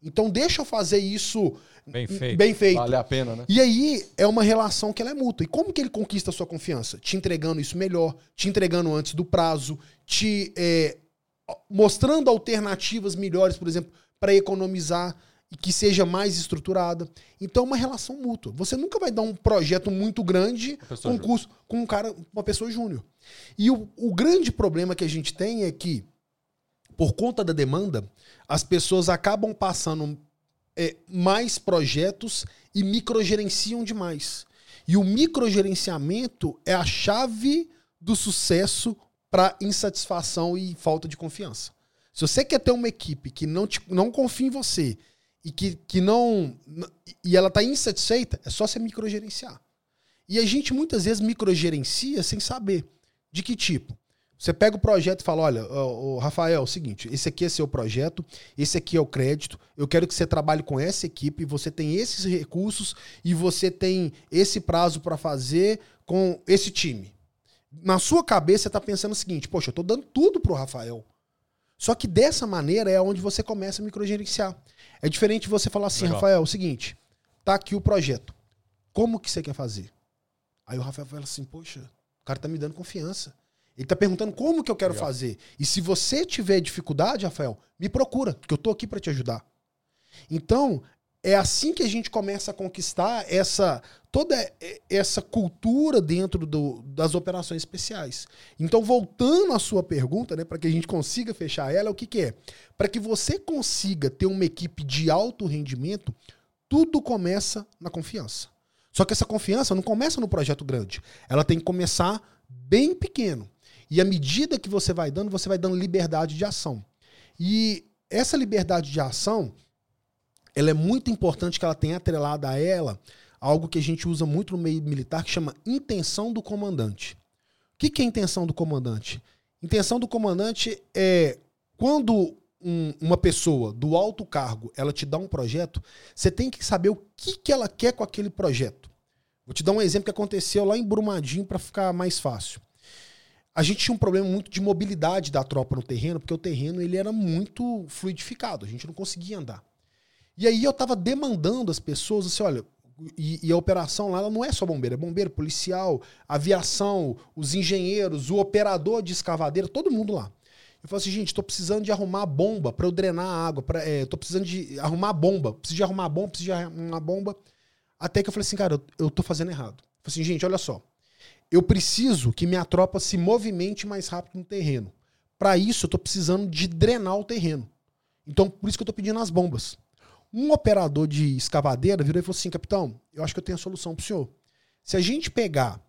Então deixa eu fazer isso bem feito. bem feito. Vale a pena, né? E aí é uma relação que ela é mútua. E como que ele conquista a sua confiança? Te entregando isso melhor, te entregando antes do prazo, te é, mostrando alternativas melhores, por exemplo, para economizar e que seja mais estruturada. Então, é uma relação mútua. Você nunca vai dar um projeto muito grande com, curso, com um cara, uma pessoa júnior. E o, o grande problema que a gente tem é que, por conta da demanda, as pessoas acabam passando é, mais projetos e microgerenciam demais. E o microgerenciamento é a chave do sucesso para insatisfação e falta de confiança. Se você quer ter uma equipe que não, te, não confia em você e que, que não. E ela está insatisfeita, é só você microgerenciar. E a gente muitas vezes microgerencia sem saber. De que tipo? Você pega o projeto e fala: olha, o Rafael, é o seguinte, esse aqui é seu projeto, esse aqui é o crédito, eu quero que você trabalhe com essa equipe, você tem esses recursos e você tem esse prazo para fazer com esse time. Na sua cabeça, você está pensando o seguinte: poxa, eu estou dando tudo pro Rafael. Só que dessa maneira é onde você começa a microgerenciar. É diferente você falar assim, Legal. Rafael, é o seguinte, tá aqui o projeto. Como que você quer fazer? Aí o Rafael fala assim, poxa, o cara tá me dando confiança. Ele tá perguntando como que eu quero Legal. fazer. E se você tiver dificuldade, Rafael, me procura, que eu tô aqui para te ajudar. Então, é assim que a gente começa a conquistar essa toda essa cultura dentro do, das operações especiais. Então, voltando à sua pergunta, né, para que a gente consiga fechar ela, o que, que é? Para que você consiga ter uma equipe de alto rendimento, tudo começa na confiança. Só que essa confiança não começa no projeto grande. Ela tem que começar bem pequeno. E à medida que você vai dando, você vai dando liberdade de ação. E essa liberdade de ação, ela é muito importante que ela tenha atrelada a ela algo que a gente usa muito no meio militar que chama intenção do comandante. O que, que é intenção do comandante? Intenção do comandante é quando um, uma pessoa do alto cargo ela te dá um projeto, você tem que saber o que, que ela quer com aquele projeto. Vou te dar um exemplo que aconteceu lá em Brumadinho para ficar mais fácil. A gente tinha um problema muito de mobilidade da tropa no terreno, porque o terreno ele era muito fluidificado, a gente não conseguia andar. E aí eu estava demandando as pessoas assim, olha, e, e, a operação lá não é só bombeiro, é bombeiro, policial, aviação, os engenheiros, o operador de escavadeira, todo mundo lá. Eu falei assim, gente, estou precisando de arrumar bomba para eu drenar a água. Pra, é, tô precisando de arrumar bomba. Preciso de arrumar bomba, preciso de arrumar bomba. Até que eu falei assim, cara, eu, eu tô fazendo errado. Eu falei assim, gente, olha só. Eu preciso que minha tropa se movimente mais rápido no terreno. Para isso, eu tô precisando de drenar o terreno. Então, por isso que eu tô pedindo as bombas. Um operador de escavadeira virou e falou assim: capitão, eu acho que eu tenho a solução para o senhor. Se a gente pegar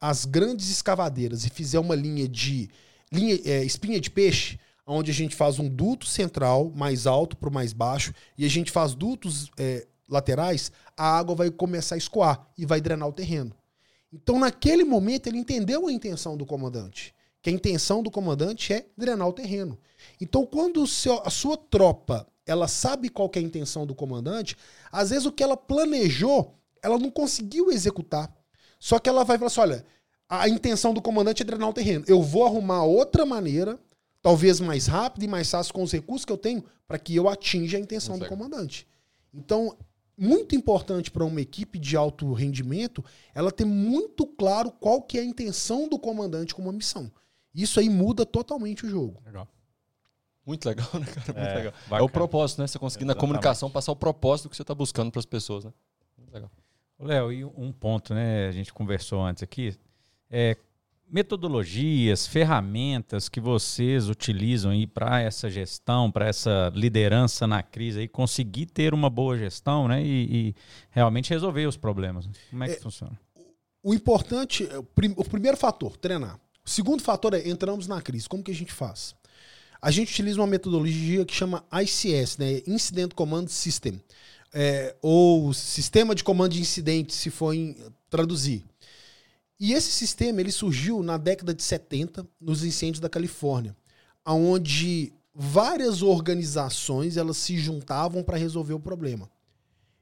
as grandes escavadeiras e fizer uma linha de linha, é, espinha de peixe, onde a gente faz um duto central mais alto para o mais baixo e a gente faz dutos é, laterais, a água vai começar a escoar e vai drenar o terreno. Então, naquele momento, ele entendeu a intenção do comandante. Que a intenção do comandante é drenar o terreno. Então, quando seu, a sua tropa ela sabe qual é a intenção do comandante, às vezes o que ela planejou, ela não conseguiu executar. Só que ela vai falar assim: olha, a intenção do comandante é drenar o terreno. Eu vou arrumar outra maneira, talvez mais rápida e mais fácil com os recursos que eu tenho, para que eu atinja a intenção do comandante. Então, muito importante para uma equipe de alto rendimento, ela ter muito claro qual que é a intenção do comandante com uma missão. Isso aí muda totalmente o jogo. Legal. Muito legal, né, cara? Muito É, legal. É bacana. o propósito, né? Você conseguir na comunicação passar o propósito que você está buscando para as pessoas, né? Muito legal. Léo, e um ponto, né? A gente conversou antes aqui. É, metodologias, ferramentas que vocês utilizam aí para essa gestão, para essa liderança na crise aí, conseguir ter uma boa gestão, né? E, e realmente resolver os problemas. Como é que É, funciona? O importante, é o prim- o primeiro fator, treinar. O segundo fator é entramos na crise. Como que a gente faz? A gente utiliza uma metodologia que chama ICS, né? Incident Command System, é, ou Sistema de Comando de Incidentes, se for em traduzir. E esse sistema ele surgiu na década de 70 nos incêndios da Califórnia, onde várias organizações elas se juntavam para resolver o problema.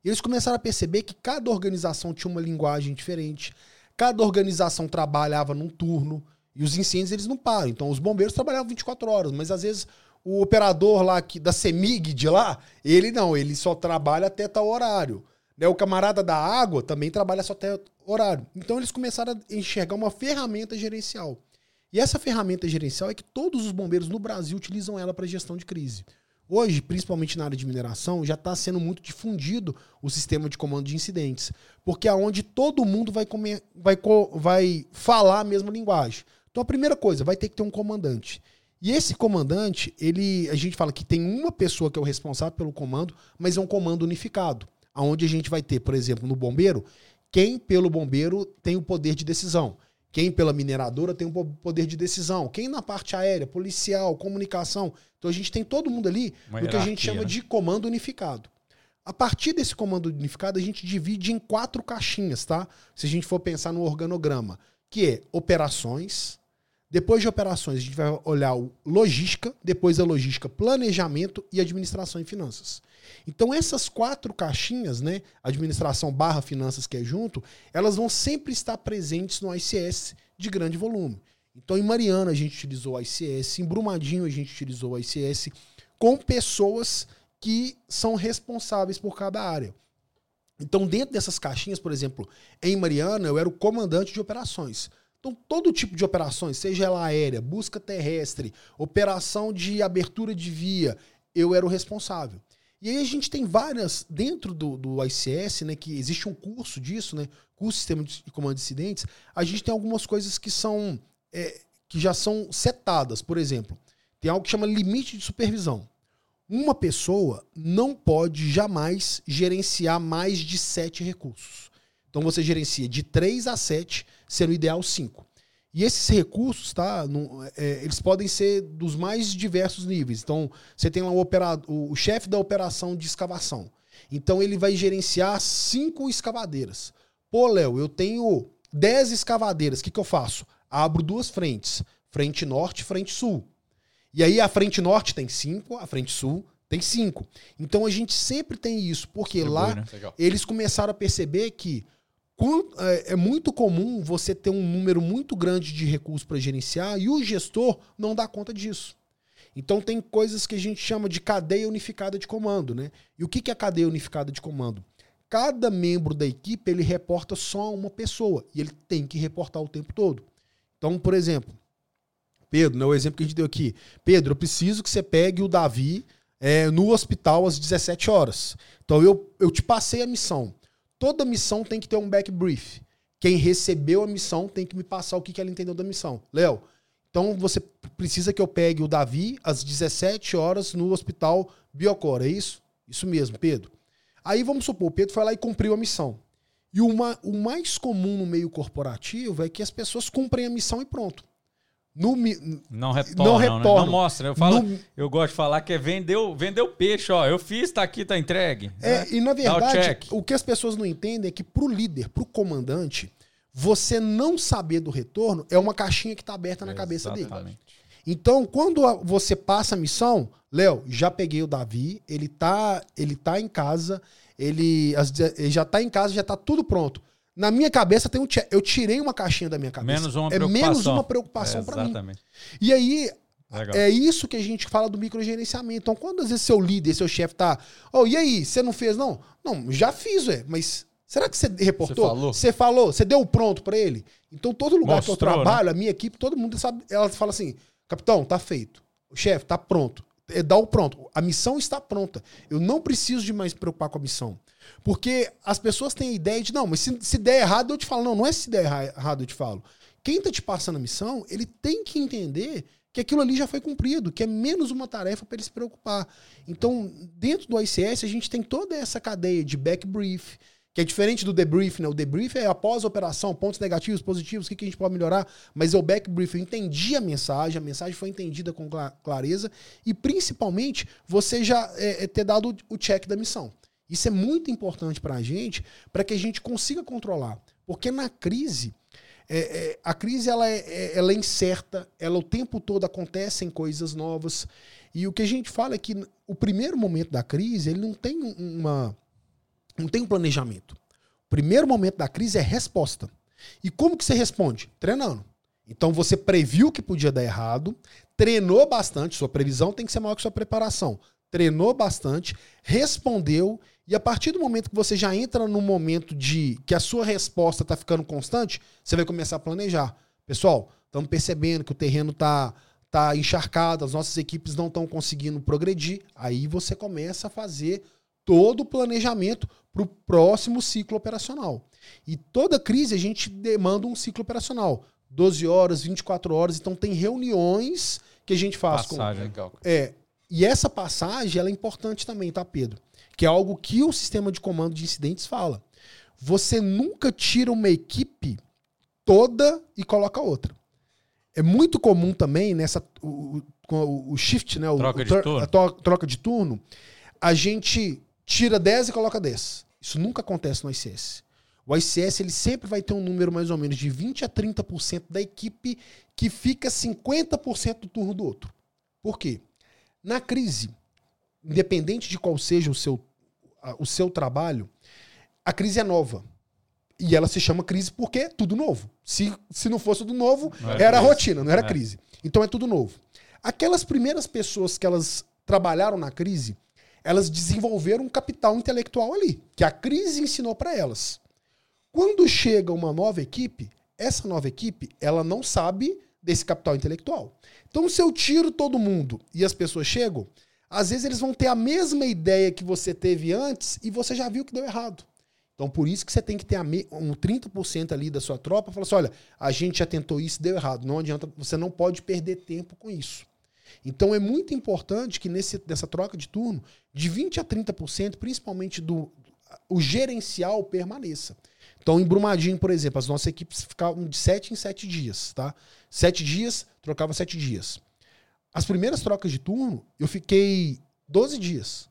Eles começaram a perceber que cada organização tinha uma linguagem diferente, cada organização trabalhava num turno, e os incêndios eles não param. Então os bombeiros trabalhavam 24 horas, mas às vezes o operador lá que, da CEMIG de lá, ele não, ele só trabalha até tal horário. Né? O camarada da água também trabalha só até horário. Então eles começaram a enxergar uma ferramenta gerencial. E essa ferramenta gerencial é que todos os bombeiros no Brasil utilizam ela para gestão de crise. Hoje, principalmente na área de mineração, já está sendo muito difundido o sistema de comando de incidentes, porque é onde todo mundo vai, comer, vai, vai falar a mesma linguagem. Então, a primeira coisa, vai ter que ter um comandante. E esse comandante, ele, a gente fala que tem uma pessoa que é o responsável pelo comando, mas é um comando unificado, aonde a gente vai ter, por exemplo, no bombeiro, quem pelo bombeiro tem o poder de decisão. Quem pela mineradora tem o po- poder de decisão. Quem na parte aérea, policial, comunicação. Então a gente tem todo mundo ali Uma no que a gente chama né? de comando unificado. A partir desse comando unificado, a gente divide em quatro caixinhas, tá? Se a gente for pensar no organograma, que é operações. Depois de operações, a gente vai olhar o logística, depois a logística, planejamento e administração e finanças. Então essas quatro caixinhas, né, administração barra finanças que é junto, elas vão sempre estar presentes no ICS de grande volume. Então em Mariana a gente utilizou o ICS, em Brumadinho a gente utilizou o ICS com pessoas que são responsáveis por cada área. Então dentro dessas caixinhas, por exemplo, em Mariana eu era o comandante de operações. Então, todo tipo de operações, seja ela aérea, busca terrestre, operação de abertura de via, eu era o responsável. E aí a gente tem várias, dentro do, do ICS, né, que existe um curso disso, né, curso de Sistema de Comando de Incidentes, a gente tem algumas coisas que são, é, que já são setadas. Por exemplo, tem algo que chama limite de supervisão. Uma pessoa não pode jamais gerenciar mais de sete recursos. Então você gerencia de 3 a 7, sendo ideal 5. E esses recursos, tá? não- é, eles podem ser dos mais diversos níveis. Então, você tem lá o, opera- o, o chefe da operação de escavação. Então, ele vai gerenciar cinco escavadeiras. Pô, Léo, eu tenho 10 escavadeiras. O que, que eu faço? Abro duas frentes: frente norte e frente sul. E aí a frente norte tem cinco, a frente sul tem cinco. Então a gente sempre tem isso, porque lá Distribui, né? Eles começaram a perceber que é, é muito comum você ter um número muito grande de recursos para gerenciar e o gestor não dá conta disso. Então tem coisas que a gente chama de cadeia unificada de comando, né? E o que é cadeia unificada de comando? Cada membro da equipe ele reporta só uma pessoa e ele tem que reportar o tempo todo. Então, por exemplo, Pedro, né, o exemplo que a gente deu aqui. Pedro, eu preciso que você pegue o Davi é, no hospital às 17 horas. Então eu, eu te passei a missão. Toda missão tem que ter um back brief. Quem recebeu a missão tem que me passar o que, que ela entendeu da missão. Léo, então você precisa que eu pegue o Davi às 17 horas no hospital Biocor, é isso? Isso mesmo, Pedro. Aí vamos supor, o Pedro foi lá e cumpriu a missão. E uma, o mais comum no meio corporativo é que as pessoas cumprem a missão e pronto. No, Não retorna, Não né? não mostra. Eu, falo, No- eu gosto de falar que é vendeu, vendeu peixe, ó. Eu fiz, tá aqui, tá entregue. É, né? e na o verdade, check. o que as pessoas não entendem é que pro líder, pro comandante, você não saber do retorno é uma caixinha que tá aberta na cabeça dele. Exatamente. Então, quando você passa a missão, Léo, já peguei o Davi, ele tá, ele tá em casa, ele, ele já tá em casa, já tá tudo pronto. Na minha cabeça tem um. Eu tirei uma caixinha da minha cabeça. Menos uma é preocupação. menos uma preocupação para mim. Exatamente. E aí, Legal. é isso que a gente fala do microgerenciamento. Então, quando às vezes seu líder, seu chefe tá, oh, e aí, você não fez não? Não, já fiz, ué, mas Será que você reportou? Você falou? Você falou? Você deu o pronto pra ele? Então, todo lugar que eu Mostrou, né? trabalho, a minha equipe, todo mundo sabe. Ela fala assim: capitão, tá feito. O chefe, tá pronto. É, Dá o pronto. A missão está pronta. Eu não preciso de mais preocupar com a missão. Porque as pessoas têm a ideia de, não, mas se, se der errado, eu te falo. Não, não é se der erra- errado, eu te falo. Quem tá te passando a missão, ele tem que entender que aquilo ali já foi cumprido, que é menos uma tarefa para ele se preocupar. Então, dentro do ICS, a gente tem toda essa cadeia de back brief, que é diferente do debrief, né? O debrief é após a operação, pontos negativos, positivos, o que, que a gente pode melhorar, mas é o back brief, eu entendi a mensagem, a mensagem foi entendida com cla- clareza e, principalmente, você já é, é, ter dado o check da missão. Isso é muito importante para a gente, para que a gente consiga controlar. Porque na crise, é, é, a crise ela é, é- ela é incerta, ela o tempo todo acontecem coisas novas. E o que a gente fala é que o primeiro momento da crise, ele não tem um- uma não tem um planejamento. O primeiro momento da crise é resposta. E como que você responde? Treinando. Então você previu que podia dar errado, treinou bastante, sua previsão tem que ser maior que sua preparação. Treinou bastante, respondeu, e a partir do momento que você já entra no momento de que a sua resposta está ficando constante, você vai começar a planejar. Pessoal, estamos percebendo que o terreno está tá encharcado, as nossas equipes não estão conseguindo progredir. Aí você começa a fazer todo o planejamento para o próximo ciclo operacional. E toda crise a gente demanda um ciclo operacional. 12 horas, 24 horas, então tem reuniões que a gente faz com, Passagem. Legal. é, e essa passagem ela é importante também, tá, Pedro? Que é algo que o sistema de comando de incidentes fala. Você nunca tira uma equipe toda e coloca outra. É muito comum também nessa o, o- com o, shift, né, o, Troca o de turno. a to- troca de turno, a gente tira 10 e coloca 10. Isso nunca acontece no ICS. O ICS ele sempre vai ter um número mais ou menos de 20 a 30% da equipe que fica 50% do turno do outro. Por quê? Na crise, independente de qual seja o seu, o seu trabalho, a crise é nova. E ela se chama crise porque é tudo novo. Se, se não fosse tudo novo, Não era era rotina, não era É. crise. Então é tudo novo. Aquelas primeiras pessoas que elas trabalharam na crise, elas desenvolveram um capital intelectual ali, que a crise ensinou para elas. Quando chega uma nova equipe, essa nova equipe, ela não sabe desse capital intelectual. Então, se eu tiro todo mundo e as pessoas chegam, às vezes eles vão ter a mesma ideia que você teve antes e você já viu que deu errado. Então, por isso que você tem que ter um 30% ali da sua tropa, falar assim, olha, a gente já tentou isso, deu errado. Não adianta, você não pode perder tempo com isso. Então, é muito importante que nesse, nessa troca de turno, de 20% a 30%, principalmente do o gerencial, permaneça. Então, em Brumadinho, por exemplo, as nossas equipes ficavam de 7 em 7 dias, tá? 7 dias, trocava 7 dias. As primeiras trocas de turno, eu fiquei 12 dias.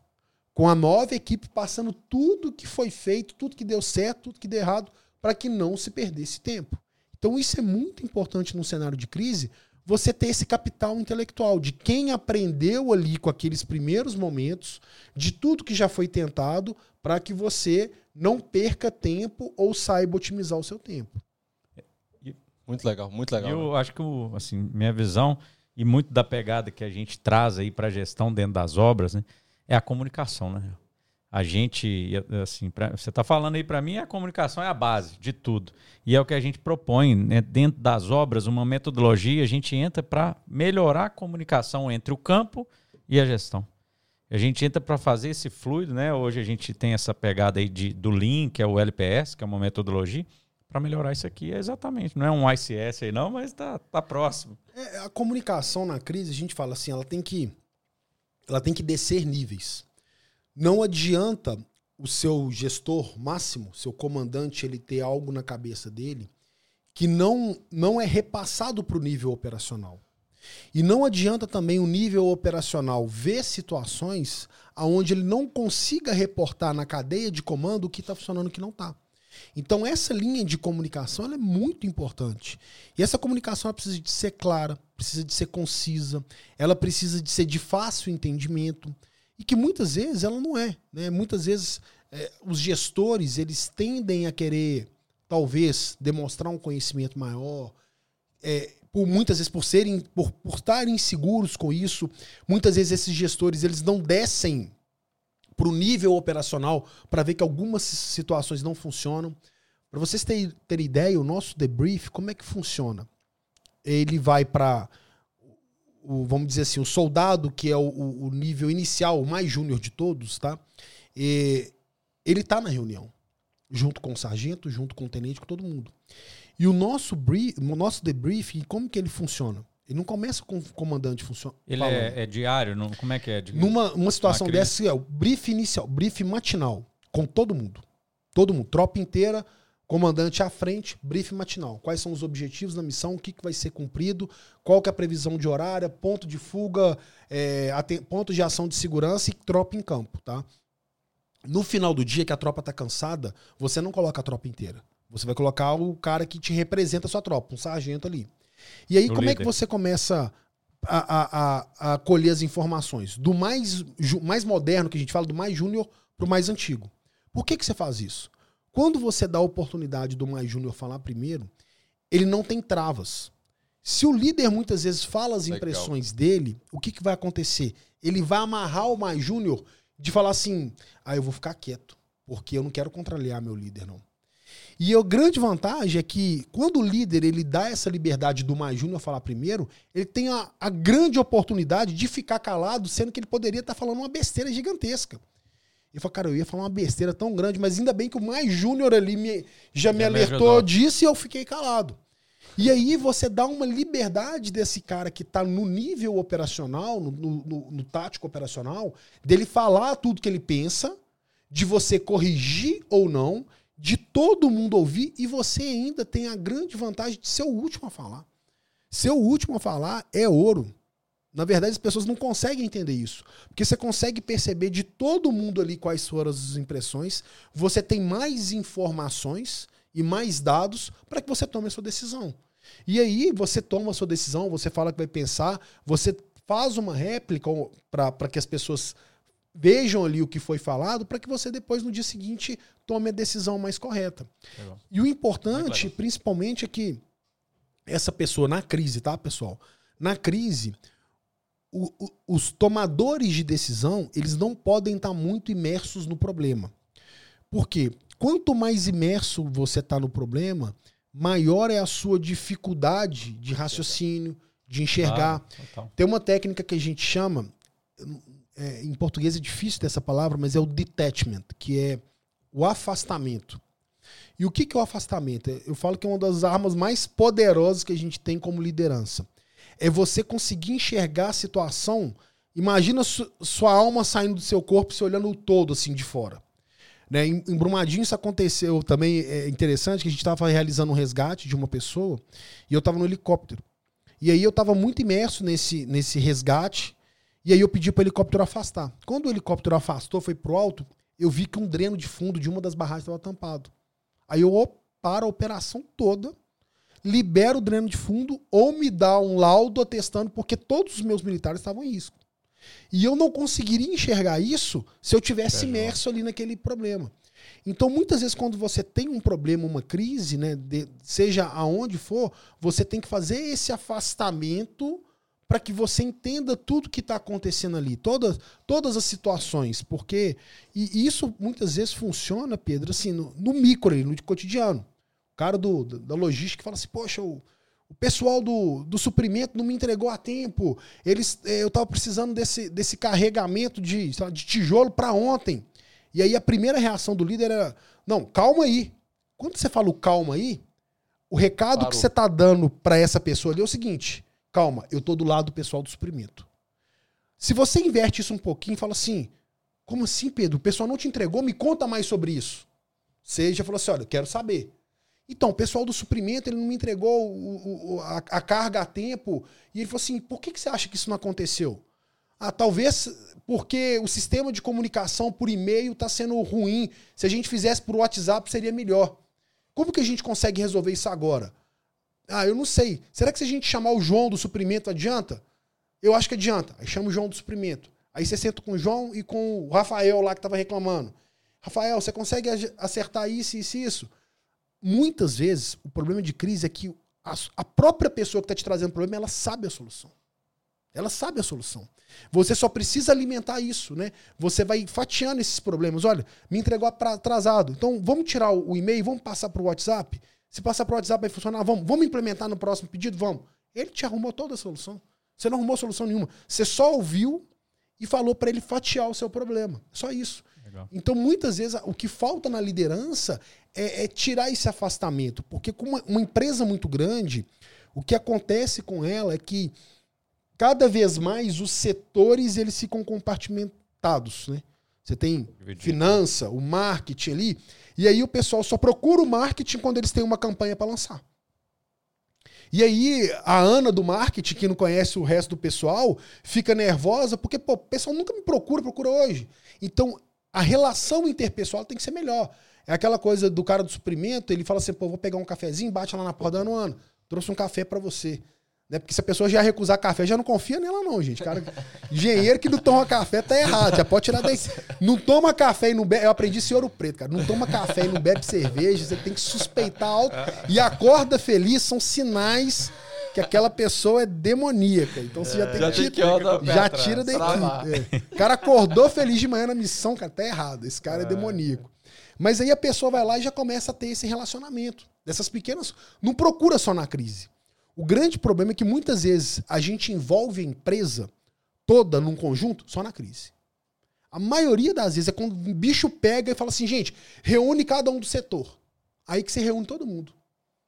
Com a nova equipe passando tudo que foi feito, tudo que deu certo, tudo que deu errado, para que não se perdesse tempo. Então, isso é muito importante num cenário de crise, você ter esse capital intelectual de quem aprendeu ali com aqueles primeiros momentos, de tudo que já foi tentado, para que você não perca tempo ou saiba otimizar o seu tempo. Muito legal, muito legal. E né? eu acho que, o, assim, minha visão e muito da pegada que a gente traz aí para a gestão dentro das obras, né, é a comunicação, né? A gente, assim, pra, você está falando aí para mim, a comunicação é a base de tudo. E é o que a gente propõe, né, dentro das obras, uma metodologia, a gente entra para melhorar a comunicação entre o campo e a gestão. A gente entra para fazer esse fluido, né? Hoje a gente tem essa pegada aí de, do Lean, que é o LPS, que é uma metodologia, para melhorar isso aqui. É exatamente, não é um ICS aí não, mas tá, tá próximo. É, a comunicação na crise, a gente fala assim, ela tem que ela tem que descer níveis. Não adianta o seu gestor máximo, seu comandante, ele ter algo na cabeça dele que não não é repassado para o nível operacional. E não adianta também o nível operacional ver situações aonde ele não consiga reportar na cadeia de comando o que está funcionando e o que não está. Então essa linha de comunicação é muito importante. E essa comunicação precisa de ser clara, precisa de ser concisa, ela precisa de ser de fácil entendimento e que muitas vezes ela não é. Né? Muitas vezes é, os gestores eles tendem a querer talvez demonstrar um conhecimento maior, é, por muitas vezes por serem por, por estarem inseguros com isso, muitas vezes esses gestores eles não descem para o nível operacional para ver que algumas situações não funcionam. Para vocês terem, terem ideia, o nosso debrief, como é que funciona? Ele vai para, vamos dizer assim, o soldado, que é o, o nível inicial, o mais júnior de todos, tá? E ele está na reunião, junto com o sargento, junto com o tenente, com todo mundo. E o nosso, brief, o nosso debriefing, como que ele funciona? Ele não começa com o comandante funcionando. Ele é, é, diário? Não, como é que é? De, Numa uma situação dessa, é o brief inicial, brief matinal, com todo mundo. Todo mundo, tropa inteira, comandante à frente, brief matinal. Quais são os objetivos da missão, o que, que vai ser cumprido, qual que é a previsão de horário, ponto de fuga, é, ponto de ação de segurança e tropa em campo, tá? No final do dia, que a tropa tá cansada, você não coloca a tropa inteira. Você vai colocar o cara que te representa a sua tropa, um sargento ali. E aí, como líder. é que você começa a, a, a, a, colher as informações? Do mais, mais moderno, que a gente fala, do mais júnior para o mais antigo. Por que, que você faz isso? Quando você dá a oportunidade do mais júnior falar primeiro, ele não tem travas. Se o líder muitas vezes fala as impressões Legal. dele, o que, que vai acontecer? Ele vai amarrar o mais júnior de falar assim: ah, eu vou ficar quieto, porque eu não quero contrariar meu líder, não. E a grande vantagem é que quando o líder ele dá essa liberdade do mais júnior falar primeiro, ele tem a, a, grande oportunidade de ficar calado, sendo que ele poderia estar falando uma besteira gigantesca. Ele falou, cara, eu ia falar uma besteira tão grande, mas ainda bem que o mais júnior ali me, já, já me alertou me disso e eu fiquei calado. E aí você dá uma liberdade desse cara que está no nível operacional, no, no, no tático operacional, dele falar tudo que ele pensa, de você corrigir ou não, de todo mundo ouvir e você ainda tem a grande vantagem de ser o último a falar. Ser o último a falar é ouro. Na verdade, as pessoas não conseguem entender isso. Porque você consegue perceber de todo mundo ali quais foram as impressões, você tem mais informações e mais dados para que você tome a sua decisão. E aí você toma a sua decisão, você fala que vai pensar, você faz uma réplica para que as pessoas vejam ali o que foi falado para que você depois no dia seguinte tome a decisão mais correta. Legal. E o importante, principalmente, é que essa pessoa na crise, tá, pessoal? Na crise, o, o, os tomadores de decisão, eles não podem estar muito imersos no problema. Por quê? Quanto mais imerso você está no problema, maior é a sua dificuldade de raciocínio, de enxergar. Ah, Tem uma técnica que a gente chama, é, em português é difícil dessa palavra, mas é o detachment, que é o afastamento. E o que, que é o afastamento? Eu falo que é uma das armas mais poderosas que a gente tem como liderança. É você conseguir enxergar a situação. Imagina su sua alma saindo do seu corpo se olhando o todo assim de fora. Né? Em, em Brumadinho isso aconteceu também. É interessante que a gente estava realizando um resgate de uma pessoa e eu estava no helicóptero. E aí eu estava muito imerso nesse, nesse resgate e aí eu pedi para o helicóptero afastar. Quando o helicóptero afastou, foi pro alto, eu vi que um dreno de fundo de uma das barragens estava tampado. Aí eu paro a operação toda, libero o dreno de fundo ou me dá um laudo atestando porque todos os meus militares estavam em risco. E eu não conseguiria enxergar isso se eu tivesse imerso ali naquele problema. Então, muitas vezes, quando você tem um problema, uma crise, né, de, seja aonde for, você tem que fazer esse afastamento para que você entenda tudo que está acontecendo ali, todas, todas as situações, porque e isso muitas vezes funciona, Pedro, assim, no, no micro, no cotidiano. O cara do, da logística fala assim, poxa, o, o pessoal do, do suprimento não me entregou a tempo, eles, eh, eu estava precisando desse, desse carregamento de, de tijolo para ontem. E aí a primeira reação do líder era, não, calma aí. Quando você fala o calma aí, o recado Parou. que você está dando para essa pessoa ali é o seguinte, Calma, eu tô do lado do pessoal do suprimento. Se você inverte isso um pouquinho e fala assim: como assim, Pedro? O pessoal não te entregou? Me conta mais sobre isso. Você já falou assim: olha, eu quero saber. Então, o pessoal do suprimento ele não me entregou o, o, a, a, carga a tempo. E ele falou assim: por que, que você acha que isso não aconteceu? Ah, talvez porque o sistema de comunicação por e-mail está sendo ruim. Se a gente fizesse por WhatsApp, seria melhor. Como que a gente consegue resolver isso agora? Ah, eu não sei. Será que se a gente chamar o João do suprimento adianta? Eu acho que adianta. Aí chama o João do suprimento. Aí você senta com o João e com o Rafael lá que estava reclamando. Rafael, você consegue acertar isso, isso isso? Muitas vezes, o problema de crise é que a, própria pessoa que está te trazendo o problema, ela sabe a solução. Ela sabe a solução. Você só precisa alimentar isso, né? Você vai fatiando esses problemas. Olha, me entregou atrasado. Então, vamos tirar o e-mail, vamos passar para o WhatsApp. Se passar para o WhatsApp vai funcionar, vamos, vamos implementar no próximo pedido? Vamos. Ele te arrumou toda a solução. Você não arrumou solução nenhuma. Você só ouviu e falou para ele fatiar o seu problema. Só isso. Legal. Então, muitas vezes, o que falta na liderança é, é tirar esse afastamento. Porque com uma, uma empresa muito grande, o que acontece com ela é que cada vez mais os setores eles ficam compartimentados, né? Você tem finança, o marketing ali, e aí o pessoal só procura o marketing quando eles têm uma campanha para lançar. E aí a Ana do marketing, que não conhece o resto do pessoal, fica nervosa porque pô, o pessoal nunca me procura, procura hoje. Então a relação interpessoal tem que ser melhor. É aquela coisa do cara do suprimento, ele fala assim, pô, vou pegar um cafezinho, bate lá na porta da Ana, trouxe um café para você. Né? Porque se a pessoa já recusar café, já não confia nela, não, gente. Cara, engenheiro que não toma café tá errado. Já pode tirar daí. Não toma café e não bebe. Eu aprendi isso em Ouro Preto, cara. Não toma café e não bebe cerveja. Você tem que suspeitar alto. E acorda feliz são sinais que aquela pessoa é demoníaca. Então você já tem já que tirar. Já tira daí. É. O cara acordou feliz de manhã na missão, cara, tá errado. Esse cara é, é demoníaco. Mas aí a pessoa vai lá e já começa a ter esse relacionamento. Dessas pequenas. Não procura só na crise. O grande problema é que muitas vezes a gente envolve a empresa toda num conjunto só na crise. A maioria das vezes é quando o bicho pega e fala assim, gente, reúne cada um do setor. Aí que você reúne todo mundo.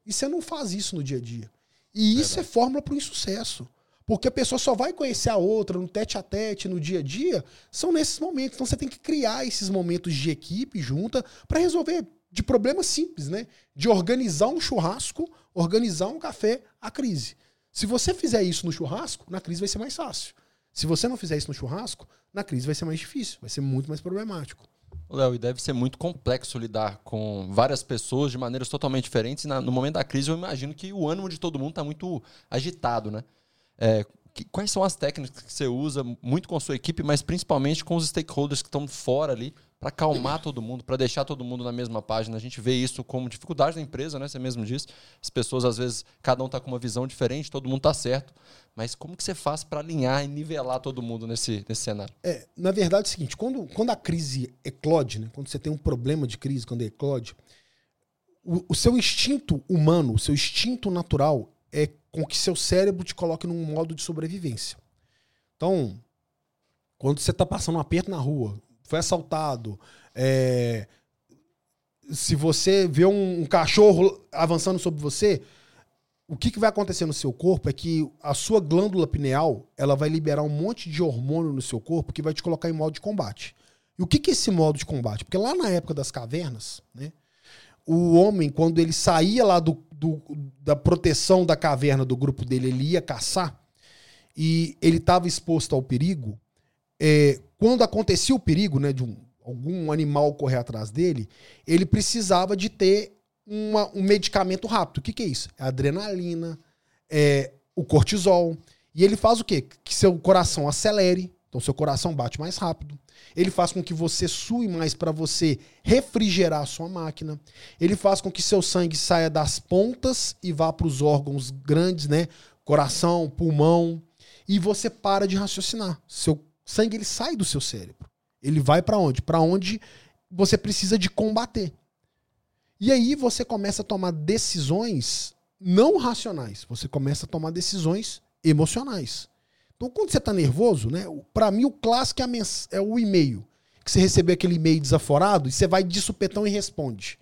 E você não faz isso no dia a dia. E isso é fórmula para o insucesso. Porque a pessoa só vai conhecer a outra no tete a tete, no dia a dia, são nesses momentos. Então você tem que criar esses momentos de equipe junta para resolver de problemas simples, né? De organizar um churrasco, organizar um café, a crise. Se você fizer isso no churrasco, na crise vai ser mais fácil. Se você não fizer isso no churrasco, na crise vai ser mais difícil, vai ser muito mais problemático. Léo, e deve ser muito complexo lidar com várias pessoas de maneiras totalmente diferentes. Na, no momento da crise, eu imagino que o ânimo de todo mundo está muito agitado, né? É, que, quais são as técnicas que você usa, muito com a sua equipe, mas principalmente com os stakeholders que estão fora ali, para acalmar todo mundo, para deixar todo mundo na mesma página. A gente vê isso como dificuldade da empresa, né? Você mesmo disse. As pessoas, às vezes, cada um está com uma visão diferente, todo mundo está certo. Mas como que você faz para alinhar e nivelar todo mundo nesse, nesse cenário? É, na verdade é o seguinte, quando, quando a crise eclode, né? quando você tem um problema de crise, quando eclode, o, o seu instinto humano, o seu instinto natural é com que seu cérebro te coloque num modo de sobrevivência. Então, quando você está passando um aperto na rua, foi assaltado, é, se você vê um, um, cachorro avançando sobre você, o que, que vai acontecer no seu corpo é que a sua glândula pineal ela vai liberar um monte de hormônio no seu corpo que vai te colocar em modo de combate. E o que, que é esse modo de combate? Porque lá na época das cavernas, né, o homem, quando ele saía lá do, do, da proteção da caverna do grupo dele, ele ia caçar e ele estava exposto ao perigo, é, quando acontecia o perigo, né, de um, algum animal correr atrás dele, ele precisava de ter uma, um medicamento rápido. O que, que é isso? É adrenalina, é o cortisol. E ele faz o quê? Que seu coração acelere, então seu coração bate mais rápido. Ele faz com que você sue mais para você refrigerar a sua máquina. Ele faz com que seu sangue saia das pontas e vá para os órgãos grandes, né? Coração, pulmão. E você para de raciocinar. Seu sangue ele sai do seu cérebro. Ele vai para onde? Para onde você precisa de combater. E aí você começa a tomar decisões não racionais, você começa a tomar decisões emocionais. Então, quando você está nervoso, né? Para mim, o clássico é, é o e-mail. Que você recebe aquele e-mail desaforado e você vai de supetão e responde.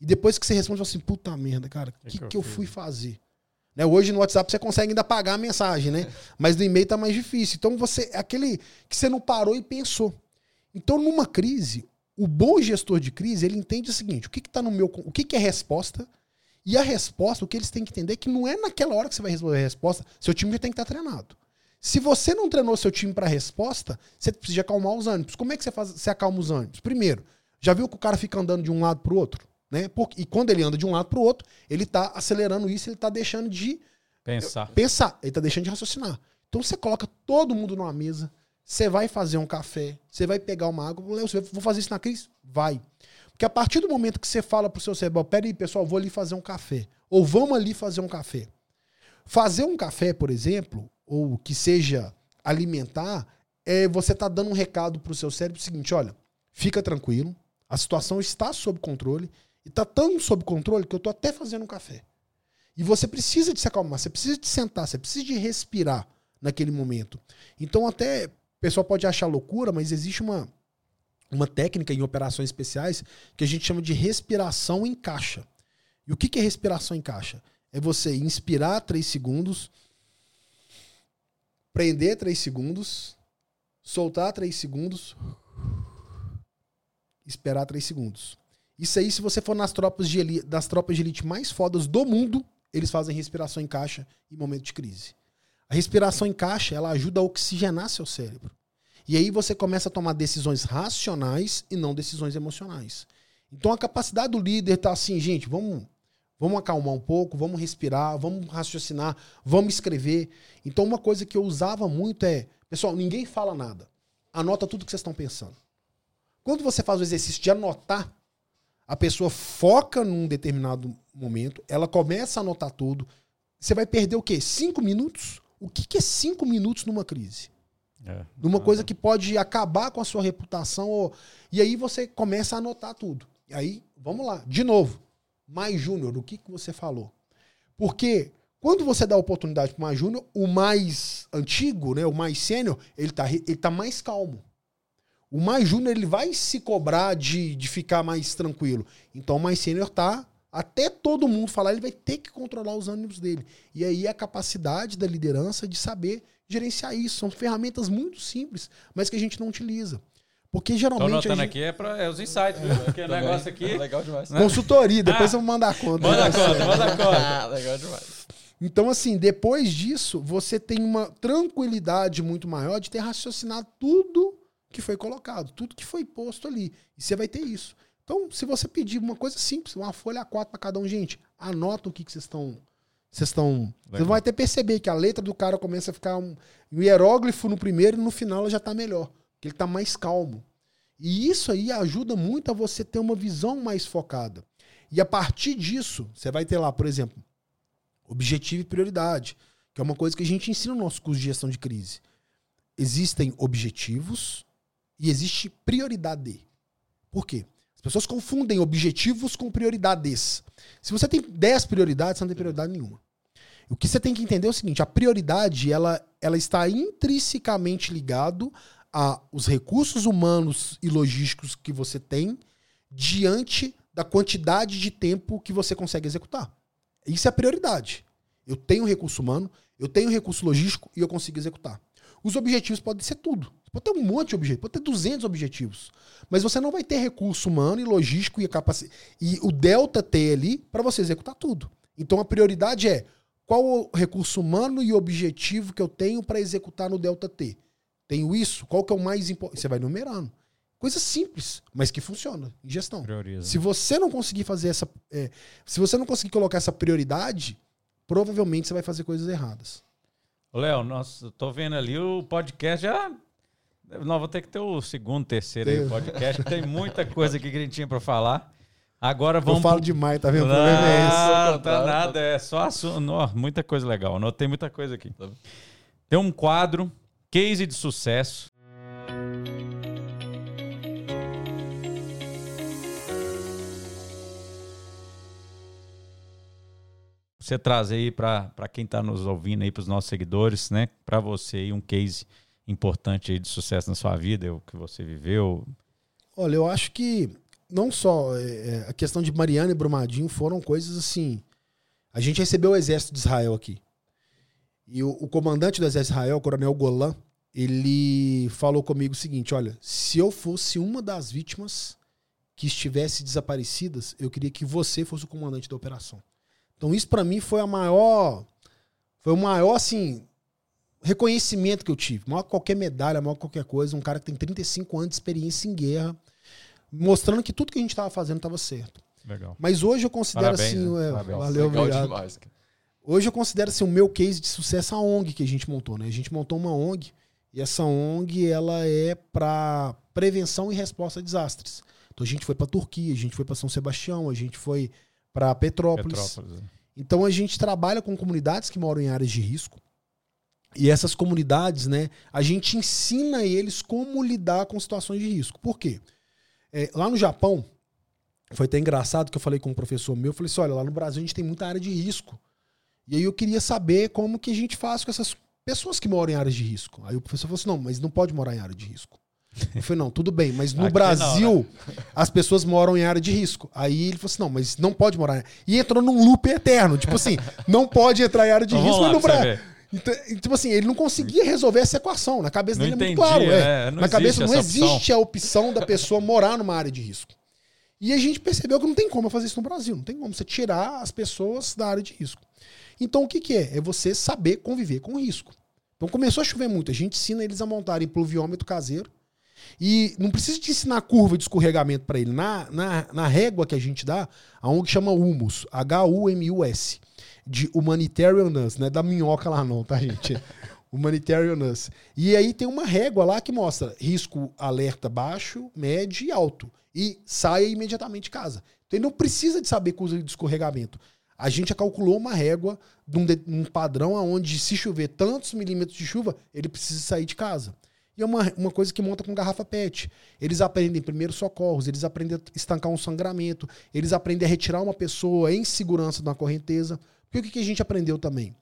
E depois que você responde, você fala assim: puta merda, cara, o que, que, que, eu fui fazer? Né? Hoje no WhatsApp você consegue ainda pagar a mensagem, né? Mas no e-mail tá mais difícil. Então você é aquele que você não parou e pensou. Então numa crise, o bom gestor de crise, ele entende o seguinte, o que que tá no meu, o que que é resposta? E a resposta, o que eles têm que entender é que não é naquela hora que você vai resolver a resposta, seu time já tem que estar tá treinado. Se você não treinou seu time para resposta, você precisa acalmar os ânimos. Como é que você faz, você acalma os ânimos? Primeiro, já viu que o cara fica andando de um lado para o outro? Né? Porque, e quando ele anda de um lado para o outro, ele está acelerando isso, ele está deixando de pensar. pensar, ele está deixando de raciocinar. Então você coloca todo mundo numa mesa, você vai fazer um café, você vai pegar uma água, vou fazer isso na crise? Vai. Porque a partir do momento que você fala pro seu cérebro, peraí, pessoal, vou ali fazer um café. Ou vamos ali fazer um café. Fazer um café, por exemplo, ou que seja alimentar é você tá dando um recado pro seu cérebro seguinte, olha, fica tranquilo, a situação está sob controle e tá tão sob controle que eu tô até fazendo um café. E você precisa de se acalmar, você precisa de sentar, você precisa de respirar naquele momento. Então até o pessoal pode achar loucura, mas existe uma uma técnica em operações especiais que a gente chama de respiração em caixa. E o que que é respiração em caixa? É você inspirar 3 segundos, prender 3 segundos, soltar 3 segundos, esperar 3 segundos. Isso aí, se você for nas tropas de elite, das tropas de elite mais fodas do mundo, eles fazem respiração em caixa em momento de crise. A respiração em caixa, ela ajuda a oxigenar seu cérebro. E aí você começa a tomar decisões racionais e não decisões emocionais. Então a capacidade do líder tá assim, gente, vamos Vamos acalmar um pouco, vamos respirar, vamos raciocinar, vamos escrever. Então, uma coisa que eu usava muito é, pessoal, ninguém fala nada. Anota tudo que vocês estão pensando. Quando você faz o exercício de anotar, a pessoa foca num determinado momento, ela começa a anotar tudo. Você vai perder o quê? Cinco minutos? O que, que é cinco minutos numa crise? É. Numa coisa que pode acabar com a sua reputação. Ou... E aí você começa a anotar tudo. E aí, vamos lá, de novo mais júnior, o que, que você falou? Porque quando você dá oportunidade para o mais júnior, o mais antigo, né, o mais sênior, ele tá, ele tá mais calmo. O mais júnior ele vai se cobrar de, de ficar mais tranquilo. Então o mais sênior tá até todo mundo falar, ele vai ter que controlar os ânimos dele. E aí a capacidade da liderança de saber gerenciar isso. São ferramentas muito simples, mas que a gente não utiliza. Porque geralmente. Tô anotando gente... aqui é, pra, é os insights, viu? Porque o negócio aqui. É legal demais. Né? Consultoria, depois ah, eu vou mandar a conta. Manda a conta, manda a conta. Ah, legal demais. Então, assim, depois disso, você tem uma tranquilidade muito maior de ter raciocinado tudo que foi colocado, tudo que foi posto ali. E você vai ter isso. Então, se você pedir uma coisa simples, uma folha A4 para cada um, gente, anota o que, que vocês estão. Vocês estão. Você vai até perceber que a letra do cara começa a ficar um, um hieróglifo no primeiro e no final ela já está melhor que ele está mais calmo. E isso aí ajuda muito a você ter uma visão mais focada. E a partir disso, você vai ter lá, por exemplo, objetivo e prioridade, que é uma coisa que a gente ensina no nosso curso de gestão de crise. Existem objetivos e existe prioridade. Por quê? As pessoas confundem objetivos com prioridades. Se você tem 10 prioridades, você não tem prioridade nenhuma. O que você tem que entender é o seguinte: a prioridade ela, ela está intrinsecamente ligado a os recursos humanos e logísticos que você tem diante da quantidade de tempo que você consegue executar. Isso é a prioridade. Eu tenho recurso humano, eu tenho recurso logístico e eu consigo executar. Os objetivos podem ser tudo. Você pode ter um monte de objetivos, pode ter 200 objetivos. Mas você não vai ter recurso humano e logístico e, a capacidade, e o delta T ali para você executar tudo. Então a prioridade é qual o recurso humano e objetivo que eu tenho para executar no delta T. Tenho isso, qual que é o mais importante? Você vai numerando. Coisa simples, mas que funciona em gestão. Prioriza. Se você não conseguir fazer essa. É, se você não conseguir colocar essa prioridade, provavelmente você vai fazer coisas erradas. Léo, nós tô vendo ali o podcast já. Nós vamos ter que ter o segundo, terceiro aí, podcast, tem muita coisa aqui que a gente tinha para falar. Agora vamos. Eu falo demais, tá vendo? Não, é Não, tá nada, é só assunto. muita coisa legal. Anotei muita coisa aqui. Tá tem um quadro Case de sucesso. Você trazer aí para quem está nos ouvindo aí, para os nossos seguidores, né? Para você aí um case importante de sucesso na sua vida, o que você viveu. Olha, eu acho que não só é, é a questão de Mariana e Brumadinho foram coisas assim. A gente recebeu o exército de Israel aqui. E o, o comandante do exército de Israel, o coronel Golan, ele falou comigo o seguinte: olha, se eu fosse uma das vítimas que estivesse desaparecidas, eu queria que você fosse o comandante da operação. Então isso para mim foi a maior, foi o maior assim reconhecimento que eu tive, maior que qualquer medalha, maior que qualquer coisa, um cara que tem 35 anos de experiência em guerra, mostrando que tudo que a gente estava fazendo estava certo. Legal. Mas hoje eu considero Parabéns, assim, né? é, valeu, obrigado. Demais, Hoje eu considero assim o meu case de sucesso a ONG que a gente montou, né? A gente montou uma ONG e essa ONG ela é para prevenção e resposta a desastres. Então a gente foi para Turquia, a gente foi para São Sebastião, a gente foi para Petrópolis. Petrópolis é. Então a gente trabalha com comunidades que moram em áreas de risco. E essas comunidades, né, a gente ensina eles como lidar com situações de risco. Por quê? É, lá no Japão, foi até engraçado que eu falei com um professor meu, eu falei assim, olha, lá no Brasil a gente tem muita área de risco. E aí eu queria saber como que a gente faz com essas pessoas que moram em áreas de risco. Aí o professor falou assim, não, mas não pode morar em área de risco. Eu falei, não, tudo bem, mas no Aqui Brasil não, né? as pessoas moram em área de risco. Aí ele falou assim, não, mas não pode morar. em- E entrou num loop eterno, tipo assim, não pode entrar em área de Então risco lá no Brasil. Então, tipo assim, ele não conseguia resolver essa equação. Na cabeça Não dele é muito entendi, claro. é. é, Na cabeça existe não essa opção. existe a opção da pessoa morar numa área de risco. E a gente percebeu que não tem como fazer isso no Brasil. Não tem como você tirar as pessoas da área de risco. Então o que, que é? É você saber conviver com o risco. Então começou a chover muito. A gente ensina eles a montarem pluviômetro caseiro. E não precisa te ensinar a curva de escorregamento para ele. Na, na, na régua que a gente dá, a ONG chama HUMUS, H-U-M-U-S, de Humanitarianness, não é da minhoca lá não, tá, gente? Humanitarianness. E aí tem uma régua lá que mostra risco alerta baixo, médio e alto. E saia imediatamente de casa. Então ele não precisa de saber curva de escorregamento. A gente já calculou uma régua de um, de- um padrão onde se chover tantos milímetros de chuva, ele precisa sair de casa. E é uma, uma coisa que monta com garrafa PET. Eles aprendem primeiros socorros, eles aprendem a estancar um sangramento, eles aprendem a retirar uma pessoa em segurança de uma correnteza. Porque o que, que a gente aprendeu também?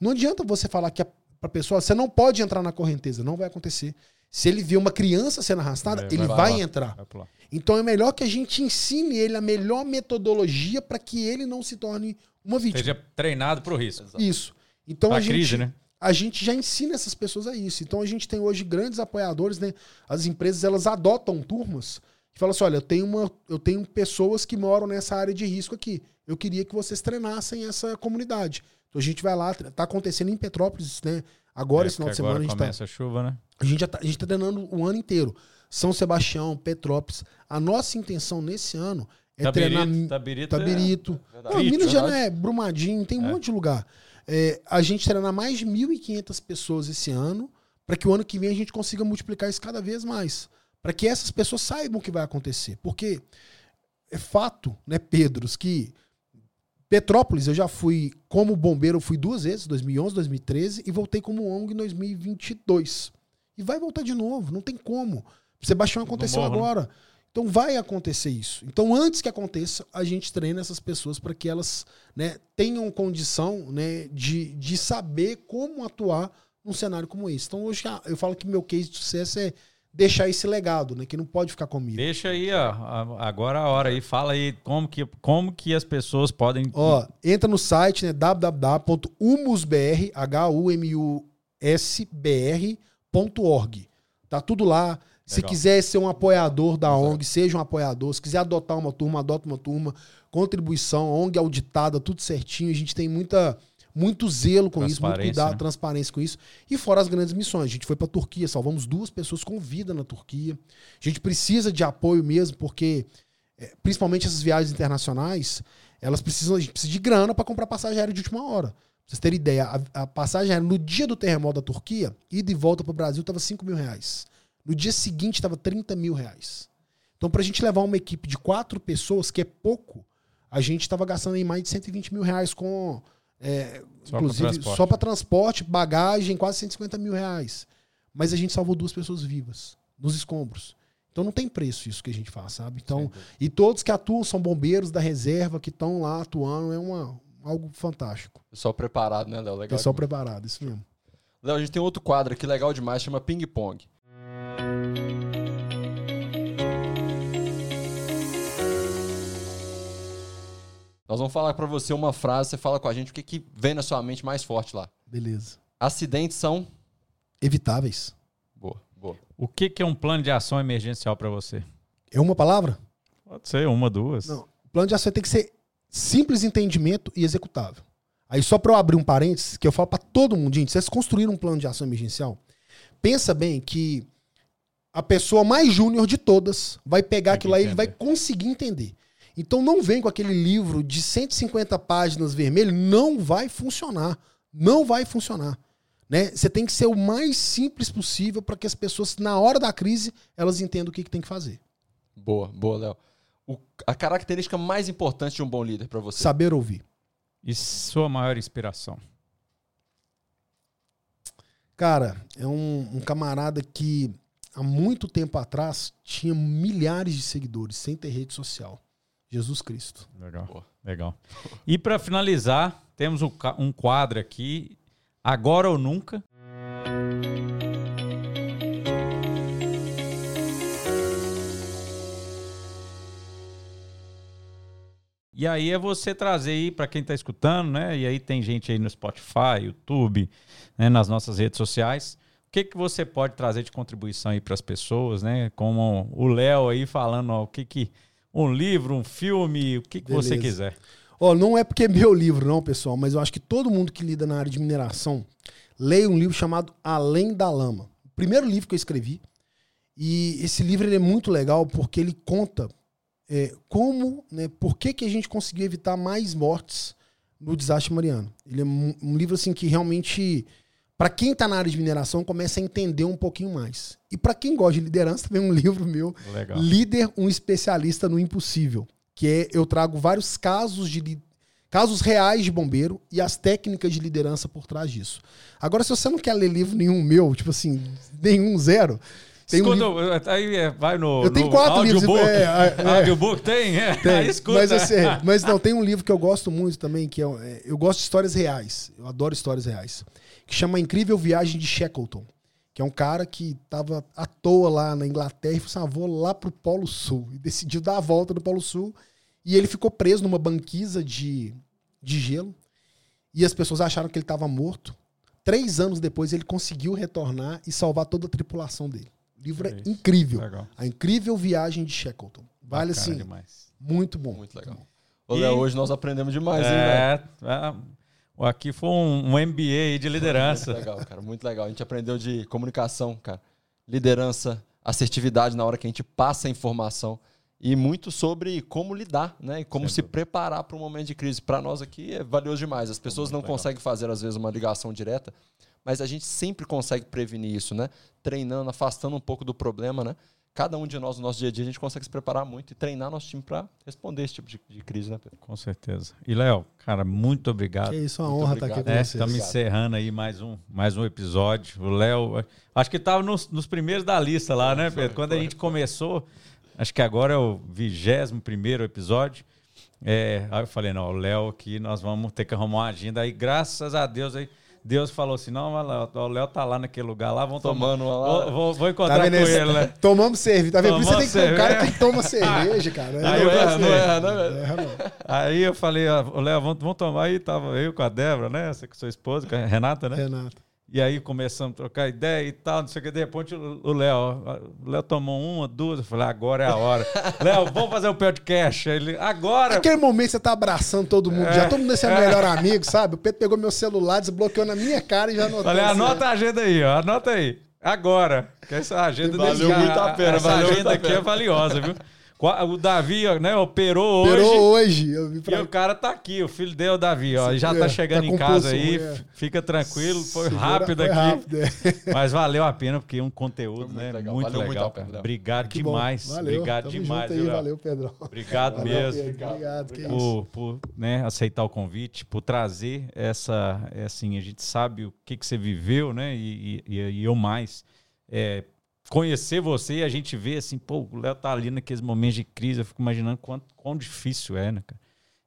Não adianta você falar que a, pra pessoa, você não pode entrar na correnteza, não vai acontecer. Se ele vê uma criança sendo arrastada, É, ele vai vai, lá. entrar. Vai. Então é melhor que a gente ensine ele a melhor metodologia para que ele não se torne uma vítima. Seja treinado pro risco. Isso. Então Pra a gente, crise, né? a gente já ensina essas pessoas a isso. Então a gente tem hoje grandes apoiadores, né? As empresas elas adotam turmas que falam assim: olha, eu tenho, uma, eu tenho pessoas que moram nessa área de risco aqui. Eu queria que vocês treinassem essa comunidade. Então a gente vai lá, tá acontecendo em Petrópolis, né? Agora, É, esse final de semana, a gente tá, começa a chuva, né? a gente já tá, a gente tá treinando o ano inteiro. São Sebastião, Petrópolis. A nossa intenção nesse ano é treinar Tabirito, Tabirito, Tabirito. Verdade. Não, Minas já não Verdade. é Brumadinho, tem um É. monte de lugar. É, a gente treinar mais de 1.500 pessoas esse ano, para que o ano que vem a gente consiga multiplicar isso cada vez mais. Para que essas pessoas saibam o que vai acontecer. Porque é fato, né, Pedros, que Petrópolis eu já fui como bombeiro, fui duas vezes, 2011, 2013, e voltei como ONG em 2022. E vai voltar de novo, não tem como. Sebastião aconteceu morro, né? agora. Então vai acontecer isso. Então antes que aconteça, a gente treina essas pessoas para que elas né, tenham condição né, de, de saber como atuar num cenário como esse. Então hoje ah, eu falo que meu case de sucesso é deixar esse legado, né, que não pode ficar comigo. Deixa aí, ó. Agora a hora aí. Fala aí como que, como que as pessoas podem. Ó, entra no site, né, www.humusbr, H-U-M-U-S-B-R.org. Tá tudo lá. Se Legal. quiser ser um apoiador da Exato. ONG, seja um apoiador. Se quiser adotar uma turma, adota uma turma. Contribuição, ONG auditada, tudo certinho. A gente tem muita, muito zelo com isso, muito cuidado, né? transparência com isso. E fora as grandes missões. A gente foi pra Turquia, salvamos duas pessoas com vida na Turquia. A gente precisa de apoio mesmo, porque é, principalmente essas viagens internacionais, elas precisam, a gente precisa de grana para comprar passagem aérea de última hora. Pra vocês terem ideia, a, a passagem aérea no dia do terremoto da Turquia, ida e volta para o Brasil, estava 5 mil reais. No dia seguinte, estava 30 mil reais. Então, para a gente levar uma equipe de quatro pessoas, que é pouco, a gente estava gastando aí mais de 120 mil reais com. É, Só pra inclusive, transporte. só para transporte, bagagem, quase 150 mil reais. Mas a gente salvou duas pessoas vivas, nos escombros. Então não tem preço isso que a gente faz, sabe? Então, e todos que atuam são bombeiros da reserva que estão lá atuando, é uma, algo fantástico. Pessoal preparado, né, Léo? Legal. Pessoal demais. preparado, isso mesmo. Léo, a gente tem outro quadro aqui legal demais, chama Ping Pong. Nós vamos falar pra você uma frase, você fala com a gente o que, que vem na sua mente mais forte lá. Beleza. Acidentes são. Evitáveis. Boa, boa. O que, que é um plano de ação emergencial para você? É uma palavra? Pode ser uma, duas. Não. O plano de ação tem que ser simples entendimento e executável. Aí só para eu abrir um parênteses, que eu falo para todo mundo, gente, vocês construíram um plano de ação emergencial, pensa bem que a pessoa mais júnior de todas vai pegar Tem aquilo que lá e ele vai conseguir entender. Então não vem com aquele livro de 150 páginas vermelho, não vai funcionar. Não vai funcionar. Né? Você tem que ser o mais simples possível para que as pessoas, na hora da crise, elas entendam o que, que tem que fazer. Boa, boa, Léo. A característica mais importante de um bom líder pra você. Saber ouvir. E sua maior inspiração? Cara, é um, um camarada que há muito tempo atrás tinha milhares de seguidores sem ter rede social. Jesus Cristo. Legal. Pô. Legal. E para finalizar, temos um quadro aqui, Agora ou Nunca. E aí é você trazer aí para quem está escutando, né? E aí tem gente aí no Spotify, YouTube, né? nas nossas redes sociais. O que, que você pode trazer de contribuição aí para as pessoas, né? Como o Léo aí falando, ó, o que que um livro, um filme, o que, que você quiser. Ó, não é porque é meu livro, não, pessoal, mas eu acho que todo mundo que lida na área de mineração leia um livro chamado Além da Lama. O primeiro livro que eu escrevi. E esse livro é muito legal porque ele conta é, como, né, por que, que a gente conseguiu evitar mais mortes no desastre mariano. Ele é um, um livro assim que realmente, para quem está na área de mineração, começa a entender um pouquinho mais. E para quem gosta de liderança, também um livro meu Legal. Líder, um especialista no impossível. Que é, eu trago vários casos de casos reais de bombeiro e as técnicas de liderança por trás disso. Agora, se você não quer ler livro nenhum meu, tipo assim, nenhum, zero, tem um Escuta, livro... aí é, vai no, Eu tenho no quatro livros, audiobook. é, é, é. Audiobook tem? É. Tem, Aí escuta. mas, assim, mas não, tem um livro que eu gosto muito também, que é, é, eu gosto de histórias reais. Eu adoro histórias reais. Que chama A Incrível Viagem de Shackleton. Que é um cara que tava à toa lá na Inglaterra e falou assim: ah, vou lá pro Polo Sul. E decidiu dar a volta do Polo Sul. E ele ficou preso numa banquisa de, de gelo. E as pessoas acharam que ele estava morto. Três anos depois ele conseguiu retornar e salvar toda a tripulação dele. O livro é É incrível. Legal. A Incrível Viagem de Shackleton. Vale Bacana assim, demais. muito bom. Muito legal. bom. E- hoje nós aprendemos demais, hein, velho? É, é, aqui foi um, um MBA de liderança. Muito legal, cara. Muito legal. A gente aprendeu de comunicação, cara. Liderança, assertividade na hora que a gente passa a informação. E muito sobre como lidar, né? E como se preparar para um momento de crise. Para nós aqui é valioso demais. As pessoas não legal. conseguem fazer, às vezes, uma ligação direta, mas a gente sempre consegue prevenir isso, né? Treinando, afastando um pouco do problema, né? Cada um de nós, no nosso dia a dia, a gente consegue se preparar muito e treinar nosso time para responder esse tipo de, de crise, né, Pedro? Com certeza. E, Léo, cara, muito obrigado. Que isso, é uma Muito honra estar aqui obrigado. com É, vocês. estamos Obrigado. encerrando aí mais um, mais um episódio. O Léo, acho que estava nos, nos primeiros da lista lá, né, Pedro? Quando a gente começou, acho que agora é o vigésimo primeiro episódio. É, aí eu falei, não, o Léo aqui, nós vamos ter que arrumar uma agenda. Aí, graças a Deus, aí, Deus falou assim, não, o Léo tá lá naquele lugar lá, vamos tomar. Tomando lá. Vou, vou, vou Tá encontrar vendo com esse- ele, né? Tomamos cerveja, tá vendo? Por isso você tem que ser um cara que toma cerveja, cara. É, Aí não eu erra, gostei. não erra, né, velho? erra, não. Aí eu falei, Léo, vamos, vamos tomar aí. Tava eu com a Débora, né? Você com sua esposa, com a Renata, né? Renato. E aí começamos a trocar ideia e tal, não sei o que. De repente o Léo, o Léo tomou uma, duas. Eu falei, agora é a hora. Léo, vamos fazer o podcast. Aí Ele, agora. Aquele momento você tá abraçando todo mundo, É. já todo mundo é seu melhor amigo, sabe? O Pedro pegou meu celular, desbloqueou na minha cara e já anotou. Falei, assim, anota a agenda aí, ó. Anota aí. Agora. Que essa agenda Valeu desse cara- muito a pena, Essa valeu muito agenda a aqui pena. é valiosa, viu? O Davi, né, operou hoje. Operou hoje. Eu vi E pra... o cara tá aqui, o filho dele, o Davi, ó. Já tá É, chegando tá em casa aí, é. fica tranquilo, foi Segura- rápido foi aqui. rápido, é. Mas valeu a pena, porque é um conteúdo, Foi muito né? legal. Muito Valeu muito legal. Léo. Obrigado Que bom. demais. Valeu, Obrigado demais, aí, valeu, Pedrão. Obrigado Valeu, mesmo. Pedro. Obrigado, que isso. Por, por né, aceitar o convite, por trazer essa, é assim, a gente sabe o que, que você viveu, né? E, e, e eu mais. É, conhecer você e a gente vê assim, pô, o Léo tá ali naqueles momentos de crise, eu fico imaginando quanto, quão difícil é, né, cara?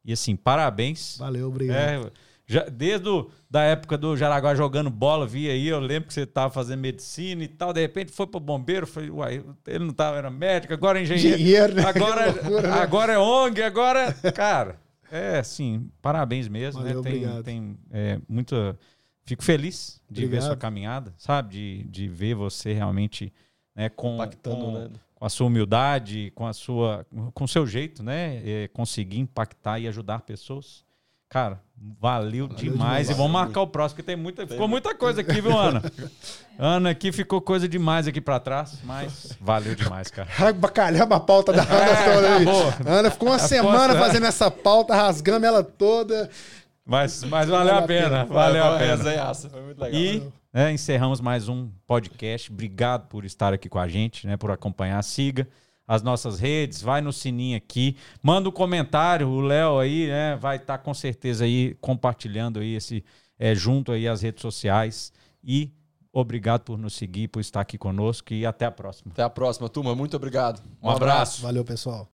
E assim, parabéns. Valeu, obrigado. É, já, desde o, da época do Jaraguá jogando bola, vi aí, eu lembro que você estava fazendo medicina e tal, de repente foi pro bombeiro, foi, uai, ele não tava, era médico, agora é engenheiro, Engenheiro, né? agora, loucura, né? agora é ONG, agora, cara, é assim, parabéns mesmo, Valeu, né? Tem, obrigado. tem é, muita, fico feliz de ver Obrigado. sua caminhada, sabe, de, de ver você realmente, né, com, Impactando, com, né? com a sua humildade, com a sua, com o seu jeito, né, é, conseguir impactar e ajudar pessoas. Cara, valeu, demais. demais. E vamos Valeu marcar o próximo, porque tem muita, ficou muita coisa aqui, viu, Ana? Ana, aqui ficou coisa demais aqui pra trás, mas valeu demais, cara. Ai, Bacalhamba a pauta da Ana É, toda aí. Ana ficou uma A semana poça- fazendo essa pauta, rasgando ela toda. Mas, mas valeu a pena, valeu a pena. Foi muito legal. E né, encerramos mais um podcast. Obrigado por estar aqui com a gente, né, por acompanhar. Siga as nossas redes, vai no sininho aqui, manda um comentário. O Léo aí né, vai estar com certeza aí compartilhando aí esse é, junto aí às redes sociais e Obrigado por nos seguir, por estar aqui conosco e até a próxima. Até a próxima, turma. Muito obrigado. Um abraço. Valeu, pessoal.